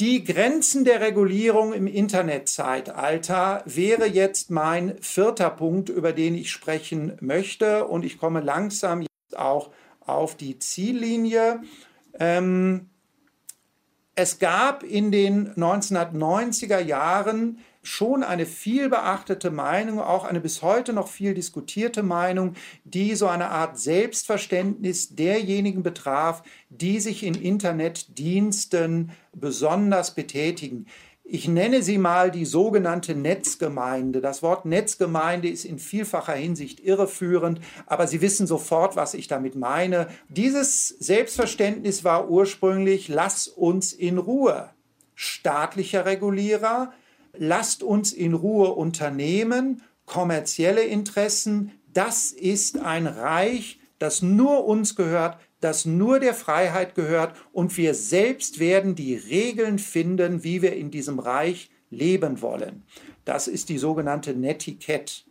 Die Grenzen der Regulierung im Internetzeitalter wäre jetzt mein vierter Punkt, über den ich sprechen möchte. Und ich komme langsam jetzt auch auf die Ziellinie. Ähm, es gab in den 1990er Jahren schon eine viel beachtete Meinung, auch eine bis heute noch viel diskutierte Meinung, die so eine Art Selbstverständnis derjenigen betraf, die sich in Internetdiensten besonders betätigen. Ich nenne sie mal die sogenannte Netzgemeinde. Das Wort Netzgemeinde ist in vielfacher Hinsicht irreführend, aber Sie wissen sofort, was ich damit meine. Dieses Selbstverständnis war ursprünglich, lass uns in Ruhe. Staatlicher Regulierer, lasst uns in Ruhe Unternehmen, kommerzielle Interessen, das ist ein Reich, das nur uns gehört, das nur der Freiheit gehört und wir selbst werden die Regeln finden, wie wir in diesem Reich leben wollen. Das ist die sogenannte Netiquette.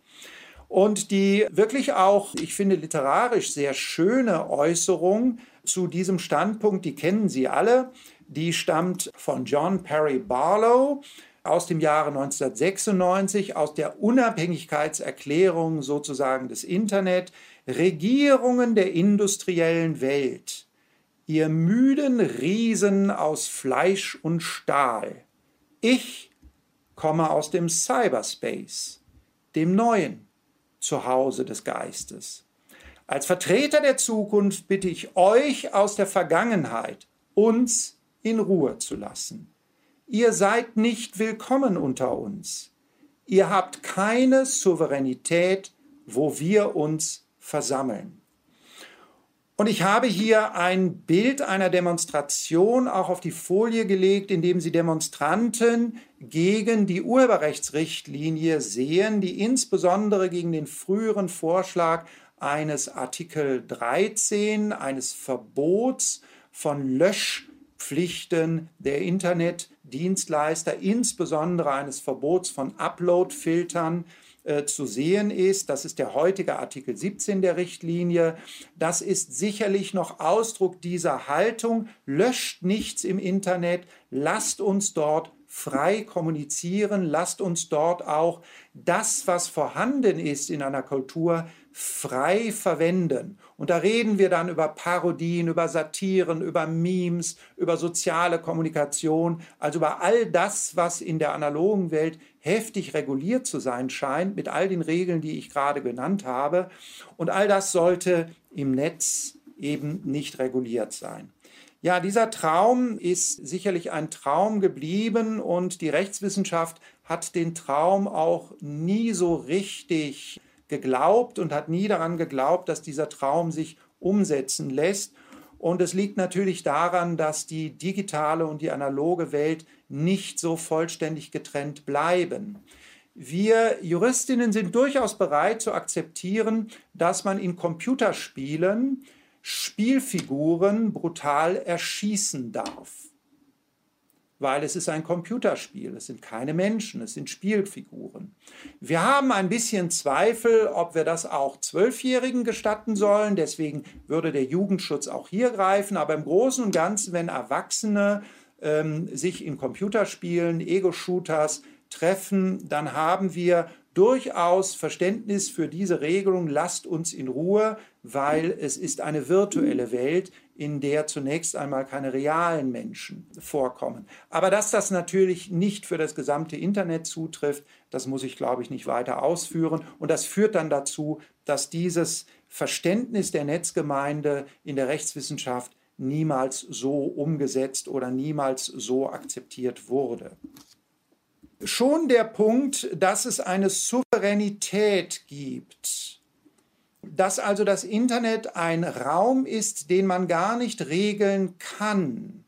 Und die wirklich auch, ich finde, literarisch sehr schöne Äußerung zu diesem Standpunkt, die kennen Sie alle, die stammt von John Perry Barlow aus dem Jahre 1996, aus der Unabhängigkeitserklärung sozusagen des Internet. Regierungen der industriellen Welt, ihr müden Riesen aus Fleisch und Stahl, ich komme aus dem Cyberspace, dem neuen Zuhause des Geistes. Als Vertreter der Zukunft bitte ich euch aus der Vergangenheit, uns in Ruhe zu lassen. Ihr seid nicht willkommen unter uns. Ihr habt keine Souveränität, wo wir uns versammeln. Und ich habe hier ein Bild einer Demonstration auch auf die Folie gelegt, in dem Sie Demonstranten gegen die Urheberrechtsrichtlinie sehen, die insbesondere gegen den früheren Vorschlag eines Artikel 13, eines Verbots von Löschpflichten der Internetdienstleister, insbesondere eines Verbots von Uploadfiltern äh, zu sehen ist. Das ist der heutige Artikel 17 der Richtlinie. Das ist sicherlich noch Ausdruck dieser Haltung. Löscht nichts im Internet, lasst uns dort frei kommunizieren, lasst uns dort auch das, was vorhanden ist in einer Kultur, frei verwenden. Und da reden wir dann über Parodien, über Satiren, über Memes, über soziale Kommunikation, also über all das, was in der analogen Welt heftig reguliert zu sein scheint, mit all den Regeln, die ich gerade genannt habe. Und all das sollte im Netz eben nicht reguliert sein. Ja, dieser Traum ist sicherlich ein Traum geblieben und die Rechtswissenschaft hat den Traum auch nie so richtig geglaubt und hat nie daran geglaubt, dass dieser Traum sich umsetzen lässt. Und es liegt natürlich daran, dass die digitale und die analoge Welt nicht so vollständig getrennt bleiben. Wir Juristinnen sind durchaus bereit zu akzeptieren, dass man in Computerspielen Spielfiguren brutal erschießen darf. Weil es ist ein Computerspiel, es sind keine Menschen, es sind Spielfiguren. Wir haben ein bisschen Zweifel, ob wir das auch Zwölfjährigen gestatten sollen, deswegen würde der Jugendschutz auch hier greifen, aber im Großen und Ganzen, wenn Erwachsene ähm, sich in Computerspielen, Ego-Shooters treffen, dann haben wir durchaus Verständnis für diese Regelung, lasst uns in Ruhe, weil es ist eine virtuelle Welt, in der zunächst einmal keine realen Menschen vorkommen. Aber dass das natürlich nicht für das gesamte Internet zutrifft, das muss ich, glaube ich, nicht weiter ausführen. Und das führt dann dazu, dass dieses Verständnis der Netzgemeinde in der Rechtswissenschaft niemals so umgesetzt oder niemals so akzeptiert wurde schon der Punkt, dass es eine Souveränität gibt, dass also das Internet ein Raum ist, den man gar nicht regeln kann.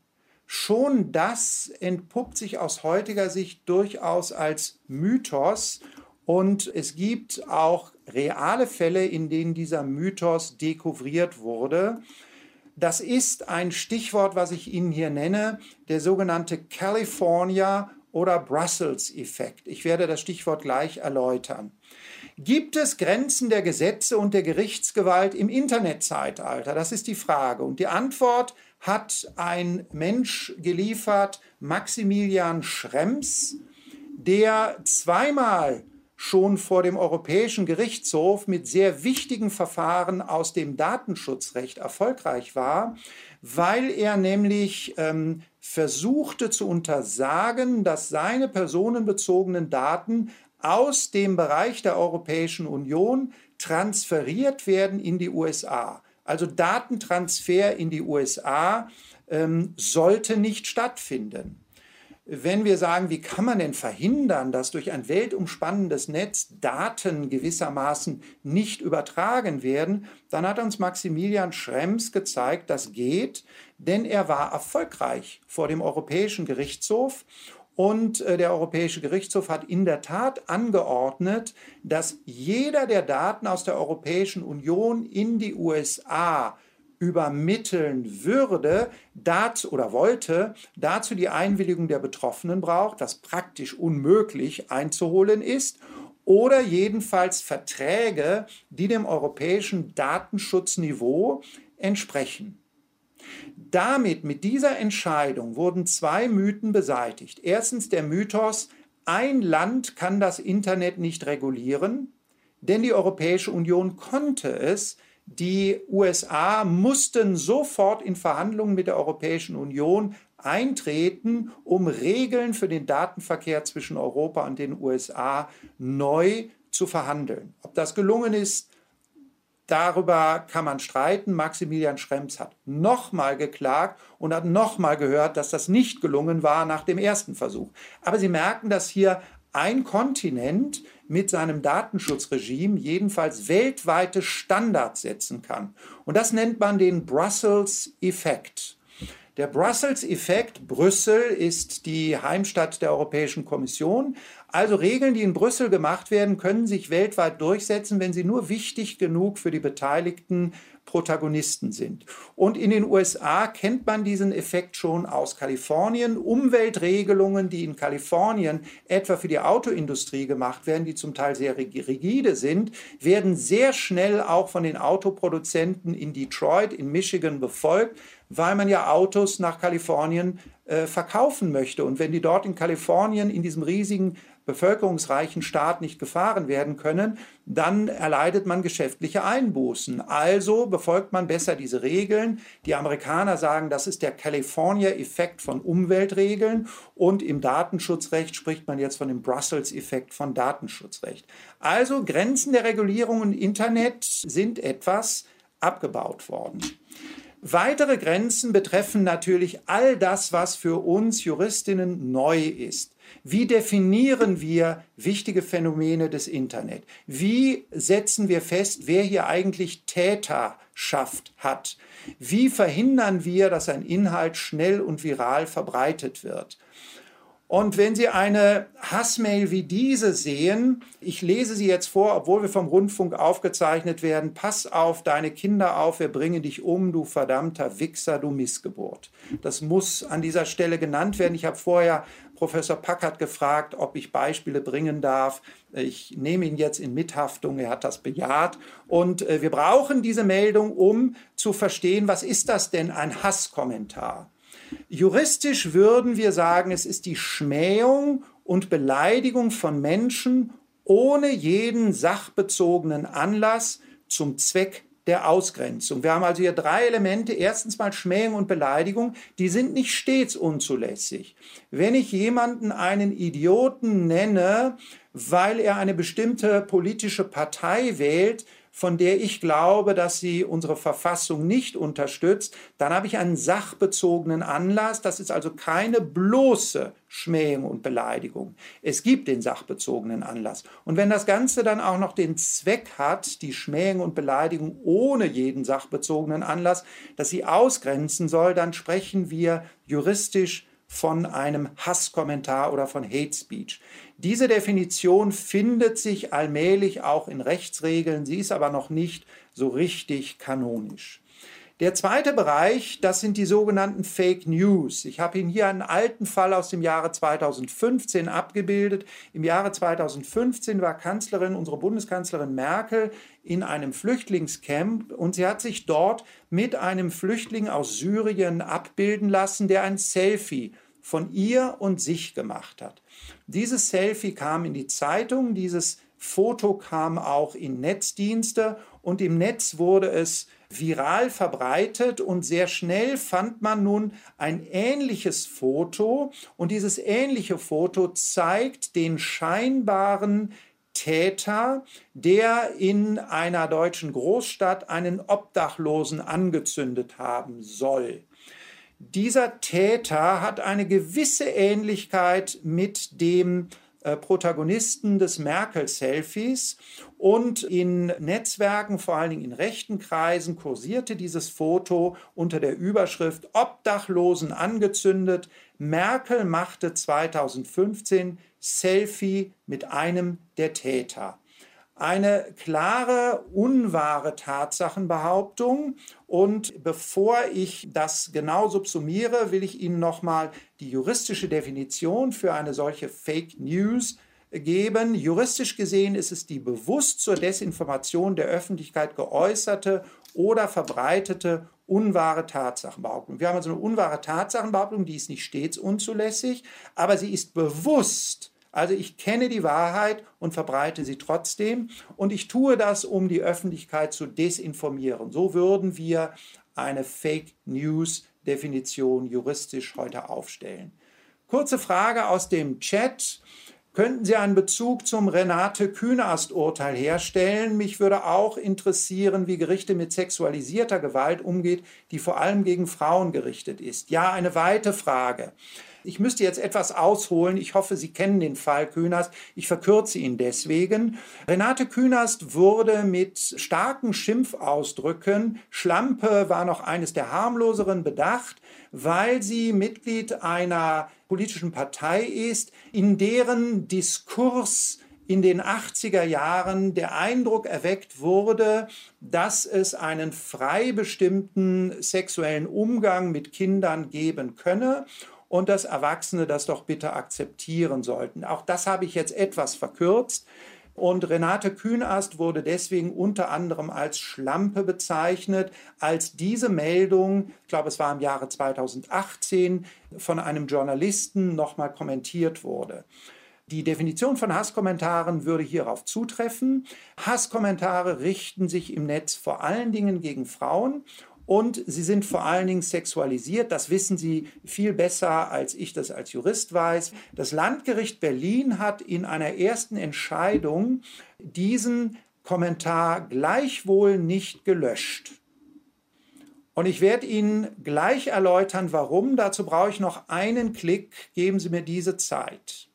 Schon das entpuppt sich aus heutiger Sicht durchaus als Mythos und es gibt auch reale Fälle, in denen dieser Mythos dekouvriert wurde. Das ist ein Stichwort, was ich Ihnen hier nenne, der sogenannte California oder Brussels-Effekt. Ich werde das Stichwort gleich erläutern. Gibt es Grenzen der Gesetze und der Gerichtsgewalt im Internetzeitalter? Das ist die Frage. Und die Antwort hat ein Mensch geliefert, Maximilian Schrems, der zweimal schon vor dem Europäischen Gerichtshof mit sehr wichtigen Verfahren aus dem Datenschutzrecht erfolgreich war, weil er nämlich ähm, versuchte zu untersagen, dass seine personenbezogenen Daten aus dem Bereich der Europäischen Union transferiert werden in die USA. Also Datentransfer in die USA ähm, sollte nicht stattfinden wenn wir sagen, wie kann man denn verhindern, dass durch ein weltumspannendes Netz Daten gewissermaßen nicht übertragen werden, dann hat uns Maximilian Schrems gezeigt, das geht, denn er war erfolgreich vor dem Europäischen Gerichtshof und äh, der Europäische Gerichtshof hat in der Tat angeordnet, dass jeder der Daten aus der Europäischen Union in die USA übermitteln würde, dazu oder wollte, dazu die Einwilligung der Betroffenen braucht, was praktisch unmöglich einzuholen ist, oder jedenfalls Verträge, die dem europäischen Datenschutzniveau entsprechen. Damit, mit dieser Entscheidung, wurden zwei Mythen beseitigt. Erstens der Mythos, ein Land kann das Internet nicht regulieren, denn die Europäische Union konnte es, die USA mussten sofort in Verhandlungen mit der Europäischen Union eintreten, um Regeln für den Datenverkehr zwischen Europa und den USA neu zu verhandeln. Ob das gelungen ist, darüber kann man streiten. Maximilian Schrems hat nochmal geklagt und hat nochmal gehört, dass das nicht gelungen war nach dem ersten Versuch. Aber Sie merken, dass hier ein Kontinent mit seinem Datenschutzregime jedenfalls weltweite Standards setzen kann. Und das nennt man den Brussels-Effekt. Der Brussels-Effekt, Brüssel ist die Heimstatt der Europäischen Kommission. Also Regeln, die in Brüssel gemacht werden, können sich weltweit durchsetzen, wenn sie nur wichtig genug für die Beteiligten Protagonisten sind. Und in den USA kennt man diesen Effekt schon aus Kalifornien. Umweltregelungen, die in Kalifornien etwa für die Autoindustrie gemacht werden, die zum Teil sehr rigide sind, werden sehr schnell auch von den Autoproduzenten in Detroit, in Michigan befolgt, weil man ja Autos nach Kalifornien äh, verkaufen möchte. Und wenn die dort in Kalifornien in diesem riesigen bevölkerungsreichen Staat nicht gefahren werden können, dann erleidet man geschäftliche Einbußen. Also befolgt man besser diese Regeln. Die Amerikaner sagen, das ist der California-Effekt von Umweltregeln und im Datenschutzrecht spricht man jetzt von dem Brussels-Effekt von Datenschutzrecht. Also Grenzen der Regulierung im Internet sind etwas abgebaut worden. Weitere Grenzen betreffen natürlich all das, was für uns Juristinnen neu ist. Wie definieren wir wichtige Phänomene des Internet? Wie setzen wir fest, wer hier eigentlich Täterschaft hat? Wie verhindern wir, dass ein Inhalt schnell und viral verbreitet wird? Und wenn Sie eine Hassmail wie diese sehen, ich lese sie jetzt vor, obwohl wir vom Rundfunk aufgezeichnet werden, pass auf deine Kinder auf, wir bringen dich um, du verdammter Wichser, du Missgeburt. Das muss an dieser Stelle genannt werden. Ich habe vorher Professor Packard gefragt, ob ich Beispiele bringen darf. Ich nehme ihn jetzt in Mithaftung, er hat das bejaht. Und äh, wir brauchen diese Meldung, um zu verstehen, was ist das denn ein Hasskommentar? Juristisch würden wir sagen, es ist die Schmähung und Beleidigung von Menschen ohne jeden sachbezogenen Anlass zum Zweck der Ausgrenzung. Wir haben also hier drei Elemente. Erstens mal Schmähung und Beleidigung, die sind nicht stets unzulässig. Wenn ich jemanden einen Idioten nenne, weil er eine bestimmte politische Partei wählt, von der ich glaube, dass sie unsere Verfassung nicht unterstützt, dann habe ich einen sachbezogenen Anlass. Das ist also keine bloße Schmähung und Beleidigung. Es gibt den sachbezogenen Anlass. Und wenn das Ganze dann auch noch den Zweck hat, die Schmähung und Beleidigung ohne jeden sachbezogenen Anlass, dass sie ausgrenzen soll, dann sprechen wir juristisch von einem Hasskommentar oder von Hate Speech. Diese Definition findet sich allmählich auch in Rechtsregeln, sie ist aber noch nicht so richtig kanonisch. Der zweite Bereich, das sind die sogenannten Fake News. Ich habe Ihnen hier einen alten Fall aus dem Jahre 2015 abgebildet. Im Jahre 2015 war Kanzlerin, unsere Bundeskanzlerin Merkel, in einem Flüchtlingscamp und sie hat sich dort mit einem Flüchtling aus Syrien abbilden lassen, der ein Selfie von ihr und sich gemacht hat. Dieses Selfie kam in die Zeitung, dieses Foto kam auch in Netzdienste und im Netz wurde es viral verbreitet und sehr schnell fand man nun ein ähnliches Foto und dieses ähnliche Foto zeigt den scheinbaren Täter, der in einer deutschen Großstadt einen Obdachlosen angezündet haben soll. Dieser Täter hat eine gewisse Ähnlichkeit mit dem Protagonisten des Merkel-Selfies und in Netzwerken, vor allen Dingen in rechten Kreisen, kursierte dieses Foto unter der Überschrift Obdachlosen angezündet. Merkel machte 2015 Selfie mit einem der Täter eine klare, unwahre Tatsachenbehauptung. Und bevor ich das genau subsumiere, will ich Ihnen nochmal die juristische Definition für eine solche Fake News geben. Juristisch gesehen ist es die bewusst zur Desinformation der Öffentlichkeit geäußerte oder verbreitete unwahre Tatsachenbehauptung. Wir haben also eine unwahre Tatsachenbehauptung, die ist nicht stets unzulässig, aber sie ist bewusst also ich kenne die Wahrheit und verbreite sie trotzdem und ich tue das, um die Öffentlichkeit zu desinformieren. So würden wir eine Fake News Definition juristisch heute aufstellen. Kurze Frage aus dem Chat. Könnten Sie einen Bezug zum Renate Künast-Urteil herstellen? Mich würde auch interessieren, wie Gerichte mit sexualisierter Gewalt umgeht, die vor allem gegen Frauen gerichtet ist. Ja, eine weite Frage. Ich müsste jetzt etwas ausholen. Ich hoffe, Sie kennen den Fall Künast. Ich verkürze ihn deswegen. Renate Künast wurde mit starken Schimpfausdrücken, Schlampe war noch eines der harmloseren, bedacht, weil sie Mitglied einer politischen Partei ist, in deren Diskurs in den 80er Jahren der Eindruck erweckt wurde, dass es einen frei bestimmten sexuellen Umgang mit Kindern geben könne und dass Erwachsene das doch bitte akzeptieren sollten. Auch das habe ich jetzt etwas verkürzt. Und Renate Kühnast wurde deswegen unter anderem als Schlampe bezeichnet, als diese Meldung, ich glaube es war im Jahre 2018, von einem Journalisten nochmal kommentiert wurde. Die Definition von Hasskommentaren würde hierauf zutreffen. Hasskommentare richten sich im Netz vor allen Dingen gegen Frauen und sie sind vor allen Dingen sexualisiert. Das wissen Sie viel besser, als ich das als Jurist weiß. Das Landgericht Berlin hat in einer ersten Entscheidung diesen Kommentar gleichwohl nicht gelöscht. Und ich werde Ihnen gleich erläutern, warum. Dazu brauche ich noch einen Klick. Geben Sie mir diese Zeit.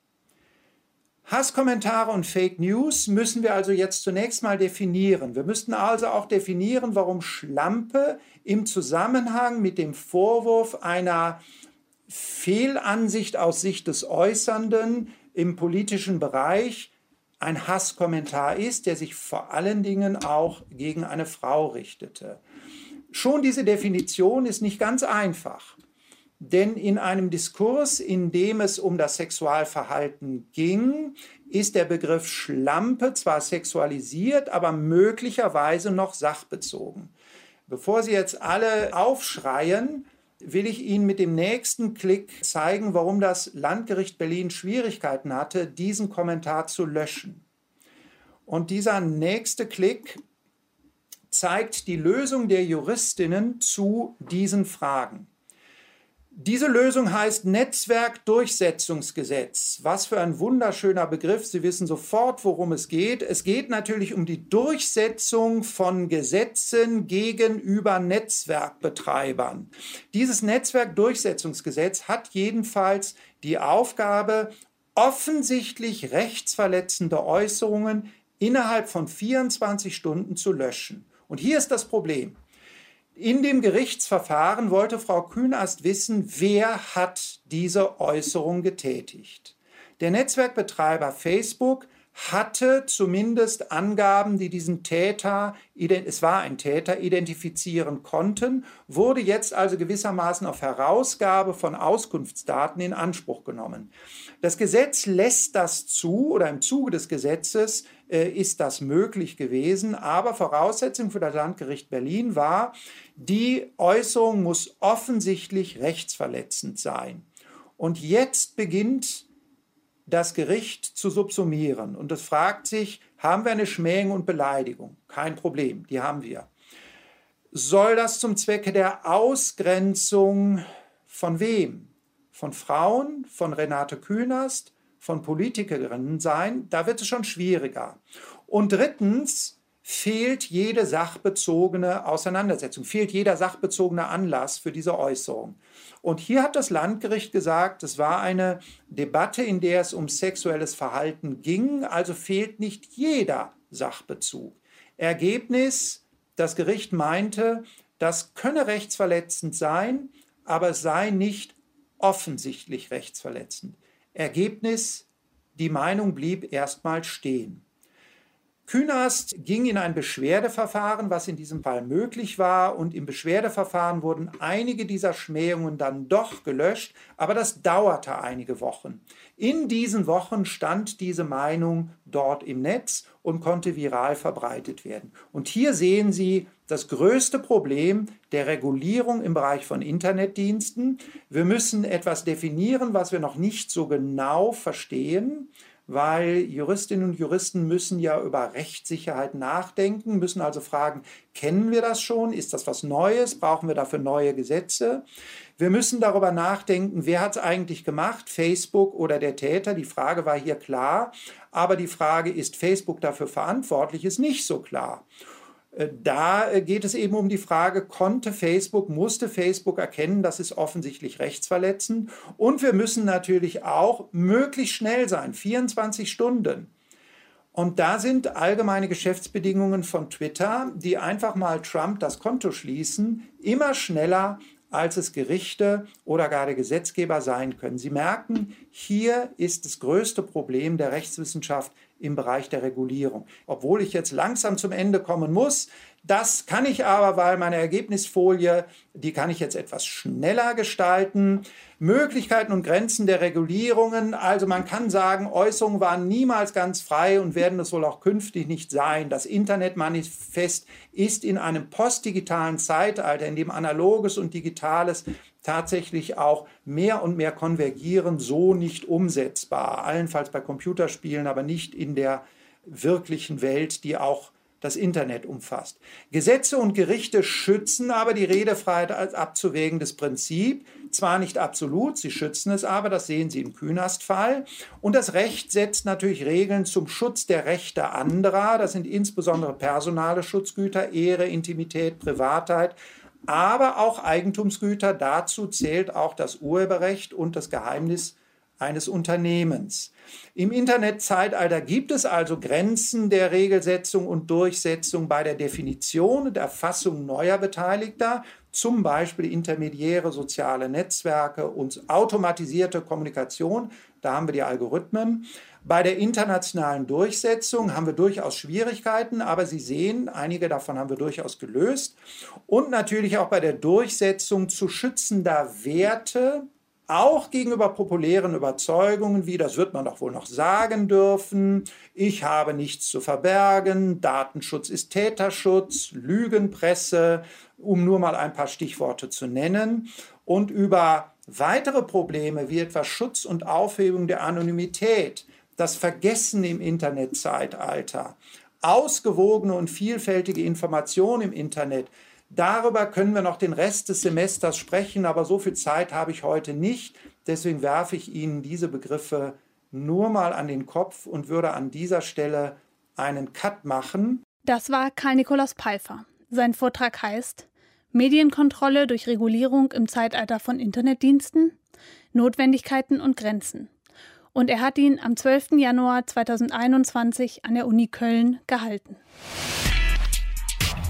Hasskommentare und Fake News müssen wir also jetzt zunächst mal definieren. Wir müssten also auch definieren, warum Schlampe im Zusammenhang mit dem Vorwurf einer Fehlansicht aus Sicht des Äußernden im politischen Bereich ein Hasskommentar ist, der sich vor allen Dingen auch gegen eine Frau richtete. Schon diese Definition ist nicht ganz einfach, denn in einem Diskurs, in dem es um das Sexualverhalten ging, ist der Begriff Schlampe zwar sexualisiert, aber möglicherweise noch sachbezogen. Bevor Sie jetzt alle aufschreien, will ich Ihnen mit dem nächsten Klick zeigen, warum das Landgericht Berlin Schwierigkeiten hatte, diesen Kommentar zu löschen. Und dieser nächste Klick zeigt die Lösung der Juristinnen zu diesen Fragen. Diese Lösung heißt Netzwerkdurchsetzungsgesetz. Was für ein wunderschöner Begriff. Sie wissen sofort, worum es geht. Es geht natürlich um die Durchsetzung von Gesetzen gegenüber Netzwerkbetreibern. Dieses Netzwerkdurchsetzungsgesetz hat jedenfalls die Aufgabe, offensichtlich rechtsverletzende Äußerungen innerhalb von 24 Stunden zu löschen. Und hier ist das Problem. In dem Gerichtsverfahren wollte Frau Kühnast wissen, wer hat diese Äußerung getätigt. Der Netzwerkbetreiber Facebook hatte zumindest Angaben, die diesen Täter, es war ein Täter, identifizieren konnten, wurde jetzt also gewissermaßen auf Herausgabe von Auskunftsdaten in Anspruch genommen. Das Gesetz lässt das zu oder im Zuge des Gesetzes äh, ist das möglich gewesen. Aber Voraussetzung für das Landgericht Berlin war, die Äußerung muss offensichtlich rechtsverletzend sein. Und jetzt beginnt das Gericht zu subsumieren und es fragt sich, haben wir eine Schmähung und Beleidigung? Kein Problem, die haben wir. Soll das zum Zwecke der Ausgrenzung von wem? Von Frauen, von Renate Künast, von Politikerinnen sein, da wird es schon schwieriger. Und drittens fehlt jede sachbezogene Auseinandersetzung, fehlt jeder sachbezogene Anlass für diese Äußerung. Und hier hat das Landgericht gesagt, es war eine Debatte, in der es um sexuelles Verhalten ging, also fehlt nicht jeder Sachbezug. Ergebnis, das Gericht meinte, das könne rechtsverletzend sein, aber es sei nicht offensichtlich rechtsverletzend. Ergebnis, die Meinung blieb erstmal stehen. Künast ging in ein Beschwerdeverfahren, was in diesem Fall möglich war, und im Beschwerdeverfahren wurden einige dieser Schmähungen dann doch gelöscht, aber das dauerte einige Wochen. In diesen Wochen stand diese Meinung dort im Netz und konnte viral verbreitet werden. Und hier sehen Sie das größte Problem der Regulierung im Bereich von Internetdiensten. Wir müssen etwas definieren, was wir noch nicht so genau verstehen weil Juristinnen und Juristen müssen ja über Rechtssicherheit nachdenken, müssen also fragen, kennen wir das schon? Ist das was Neues? Brauchen wir dafür neue Gesetze? Wir müssen darüber nachdenken, wer hat es eigentlich gemacht, Facebook oder der Täter? Die Frage war hier klar, aber die Frage, ist Facebook dafür verantwortlich, ist nicht so klar. Äh, da äh, geht es eben um die Frage, konnte Facebook, musste Facebook erkennen, das ist offensichtlich rechtsverletzend. Und wir müssen natürlich auch möglichst schnell sein, 24 Stunden. Und da sind allgemeine Geschäftsbedingungen von Twitter, die einfach mal Trump das Konto schließen, immer schneller als es Gerichte oder gar der Gesetzgeber sein können. Sie merken, hier ist das größte Problem der Rechtswissenschaft im Bereich der Regulierung. Obwohl ich jetzt langsam zum Ende kommen muss, das kann ich aber, weil meine Ergebnisfolie, die kann ich jetzt etwas schneller gestalten. Möglichkeiten und Grenzen der Regulierungen. Also man kann sagen, Äußerungen waren niemals ganz frei und werden es wohl auch künftig nicht sein. Das Internetmanifest ist in einem postdigitalen Zeitalter, in dem analoges und digitales tatsächlich auch mehr und mehr konvergieren, so nicht umsetzbar. Allenfalls bei Computerspielen, aber nicht in der wirklichen Welt, die auch das Internet umfasst. Gesetze und Gerichte schützen aber die Redefreiheit als abzuwägendes Prinzip. Zwar nicht absolut, sie schützen es aber, das sehen Sie im Künast-Fall. Und das Recht setzt natürlich Regeln zum Schutz der Rechte anderer. Das sind insbesondere personale Schutzgüter, Ehre, Intimität, Privatheit aber auch Eigentumsgüter. Dazu zählt auch das Urheberrecht und das Geheimnis eines Unternehmens. Im Internetzeitalter gibt es also Grenzen der Regelsetzung und Durchsetzung bei der Definition und Erfassung neuer Beteiligter, zum Beispiel intermediäre soziale Netzwerke und automatisierte Kommunikation. Da haben wir die Algorithmen. Bei der internationalen Durchsetzung haben wir durchaus Schwierigkeiten, aber Sie sehen, einige davon haben wir durchaus gelöst. Und natürlich auch bei der Durchsetzung zu schützender Werte, auch gegenüber populären Überzeugungen wie, das wird man doch wohl noch sagen dürfen, ich habe nichts zu verbergen, Datenschutz ist Täterschutz, Lügenpresse, um nur mal ein paar Stichworte zu nennen, und über weitere Probleme wie etwa Schutz und Aufhebung der Anonymität, das Vergessen im Internetzeitalter, ausgewogene und vielfältige Information im Internet, Darüber können wir noch den Rest des Semesters sprechen, aber so viel Zeit habe ich heute nicht. Deswegen werfe ich Ihnen diese Begriffe nur mal an den Kopf und würde an dieser Stelle einen Cut machen. Das war Karl Nikolaus Pfeiffer. Sein Vortrag heißt Medienkontrolle durch Regulierung im Zeitalter von Internetdiensten, Notwendigkeiten und Grenzen. Und er hat ihn am 12. Januar 2021 an der Uni Köln gehalten.